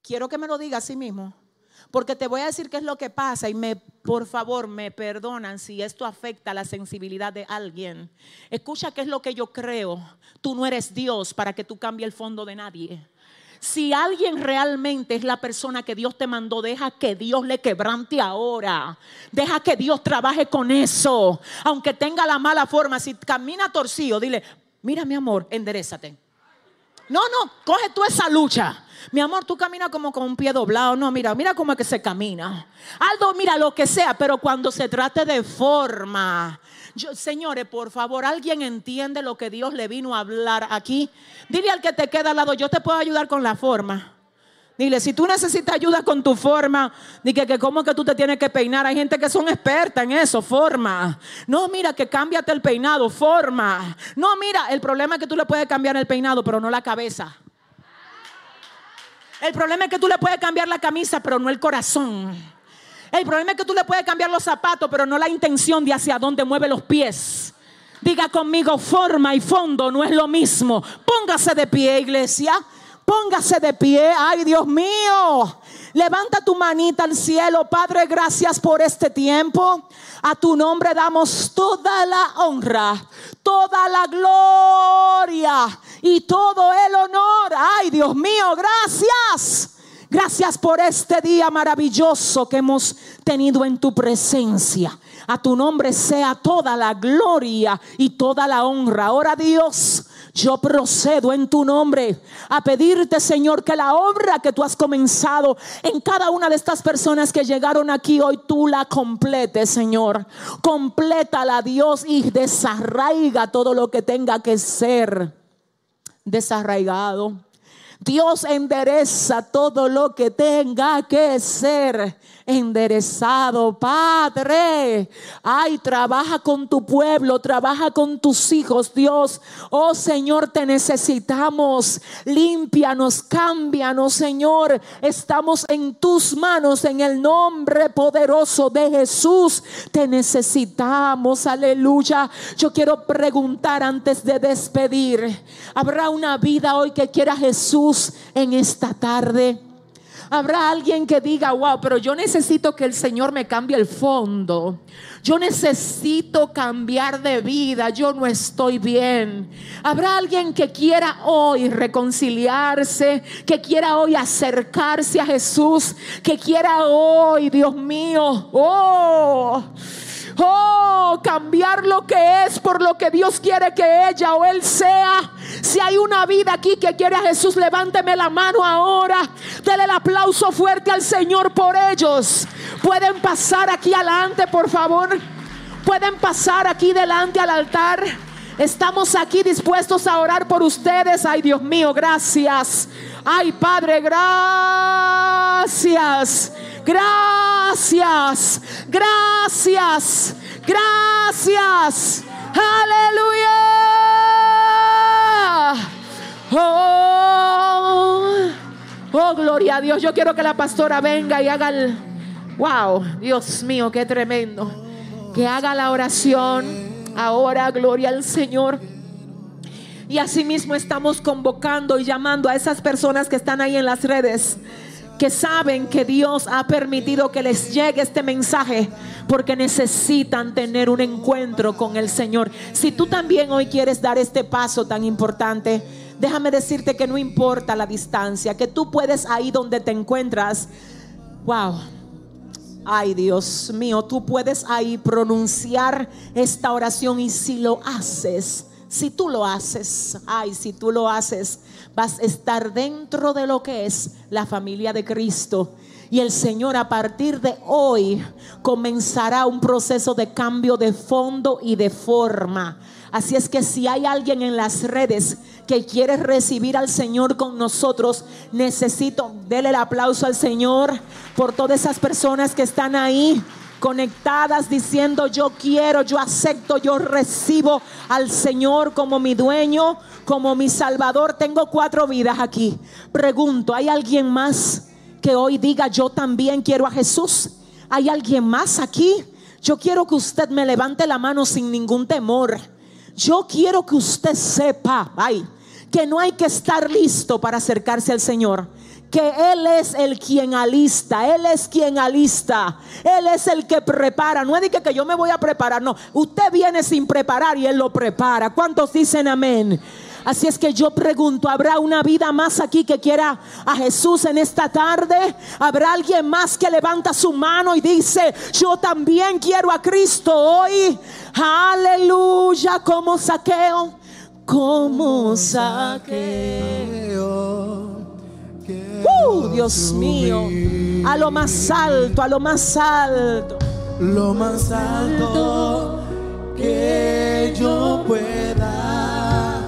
Quiero que me lo diga así mismo. Porque te voy a decir qué es lo que pasa y me, por favor, me perdonan si esto afecta la sensibilidad de alguien. Escucha qué es lo que yo creo. Tú no eres Dios para que tú cambie el fondo de nadie. Si alguien realmente es la persona que Dios te mandó, deja que Dios le quebrante ahora. Deja que Dios trabaje con eso. Aunque tenga la mala forma, si camina torcido, dile, mira mi amor, enderezate. No, no, coge tú esa lucha. Mi amor, tú caminas como con un pie doblado. No, mira, mira cómo es que se camina. Aldo, mira lo que sea, pero cuando se trate de forma. Señores, por favor, ¿alguien entiende lo que Dios le vino a hablar aquí? Dile al que te queda al lado, yo te puedo ayudar con la forma. Dile, si tú necesitas ayuda con tu forma, dile que cómo que tú te tienes que peinar. Hay gente que son expertas en eso, forma. No, mira, que cámbiate el peinado, forma. No, mira, el problema es que tú le puedes cambiar el peinado, pero no la cabeza. El problema es que tú le puedes cambiar la camisa, pero no el corazón. El problema es que tú le puedes cambiar los zapatos, pero no la intención de hacia dónde mueve los pies. Diga conmigo, forma y fondo no es lo mismo. Póngase de pie, iglesia. Póngase de pie. Ay, Dios mío. Levanta tu manita al cielo. Padre, gracias por este tiempo. A tu nombre damos toda la honra, toda la gloria y todo el honor. Ay, Dios mío, gracias. Gracias por este día maravilloso que hemos tenido en tu presencia. A tu nombre sea toda la gloria y toda la honra. Ahora Dios, yo procedo en tu nombre a pedirte, Señor, que la obra que tú has comenzado en cada una de estas personas que llegaron aquí hoy, tú la completes, Señor. Complétala, Dios, y desarraiga todo lo que tenga que ser desarraigado. Dios endereza todo lo que tenga que ser enderezado, Padre. Ay, trabaja con tu pueblo, trabaja con tus hijos, Dios. Oh Señor, te necesitamos. Límpianos, cámbianos, Señor. Estamos en tus manos en el nombre poderoso de Jesús. Te necesitamos, aleluya. Yo quiero preguntar antes de despedir, ¿habrá una vida hoy que quiera Jesús en esta tarde? Habrá alguien que diga, wow, pero yo necesito que el Señor me cambie el fondo. Yo necesito cambiar de vida. Yo no estoy bien. Habrá alguien que quiera hoy reconciliarse, que quiera hoy acercarse a Jesús, que quiera hoy, Dios mío, oh. Oh, cambiar lo que es por lo que Dios quiere que ella o él sea. Si hay una vida aquí que quiere a Jesús, levánteme la mano ahora. Dele el aplauso fuerte al Señor por ellos. Pueden pasar aquí adelante, por favor. Pueden pasar aquí delante al altar. Estamos aquí dispuestos a orar por ustedes. Ay, Dios mío, gracias. Ay, Padre, gracias. Gracias. Gracias. Gracias. Aleluya. Oh, oh, gloria a Dios. Yo quiero que la pastora venga y haga el... Wow, Dios mío, qué tremendo. Que haga la oración. Ahora, gloria al Señor. Y asimismo estamos convocando y llamando a esas personas que están ahí en las redes, que saben que Dios ha permitido que les llegue este mensaje, porque necesitan tener un encuentro con el Señor. Si tú también hoy quieres dar este paso tan importante, déjame decirte que no importa la distancia, que tú puedes ahí donde te encuentras. Wow Ay, Dios mío, tú puedes ahí pronunciar esta oración y si lo haces, si tú lo haces, ay, si tú lo haces, vas a estar dentro de lo que es la familia de Cristo. Y el Señor a partir de hoy comenzará un proceso de cambio de fondo y de forma. Así es que si hay alguien en las redes que quiere recibir al Señor con nosotros, necesito, dele el aplauso al Señor por todas esas personas que están ahí conectadas diciendo yo quiero, yo acepto, yo recibo al Señor como mi dueño, como mi salvador. Tengo cuatro vidas aquí. Pregunto, ¿hay alguien más que hoy diga yo también quiero a Jesús? ¿Hay alguien más aquí? Yo quiero que usted me levante la mano sin ningún temor. Yo quiero que usted sepa, ay, que no hay que estar listo para acercarse al Señor. Que Él es el quien alista, Él es quien alista, Él es el que prepara. No es de que yo me voy a preparar, no. Usted viene sin preparar y Él lo prepara. ¿Cuántos dicen amén? Así es que yo pregunto, ¿habrá una vida más aquí que quiera a Jesús en esta tarde? ¿Habrá alguien más que levanta su mano y dice, yo también quiero a Cristo hoy? Aleluya, como saqueo, como saqueo. Uh, Dios mío, a lo más alto, a lo más alto. Lo más alto que yo pueda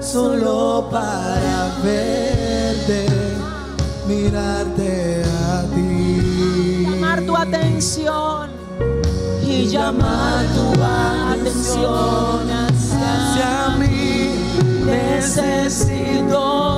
solo para verte, mirarte a ti. Llamar tu atención y llamar tu atención hacia mí. Necesito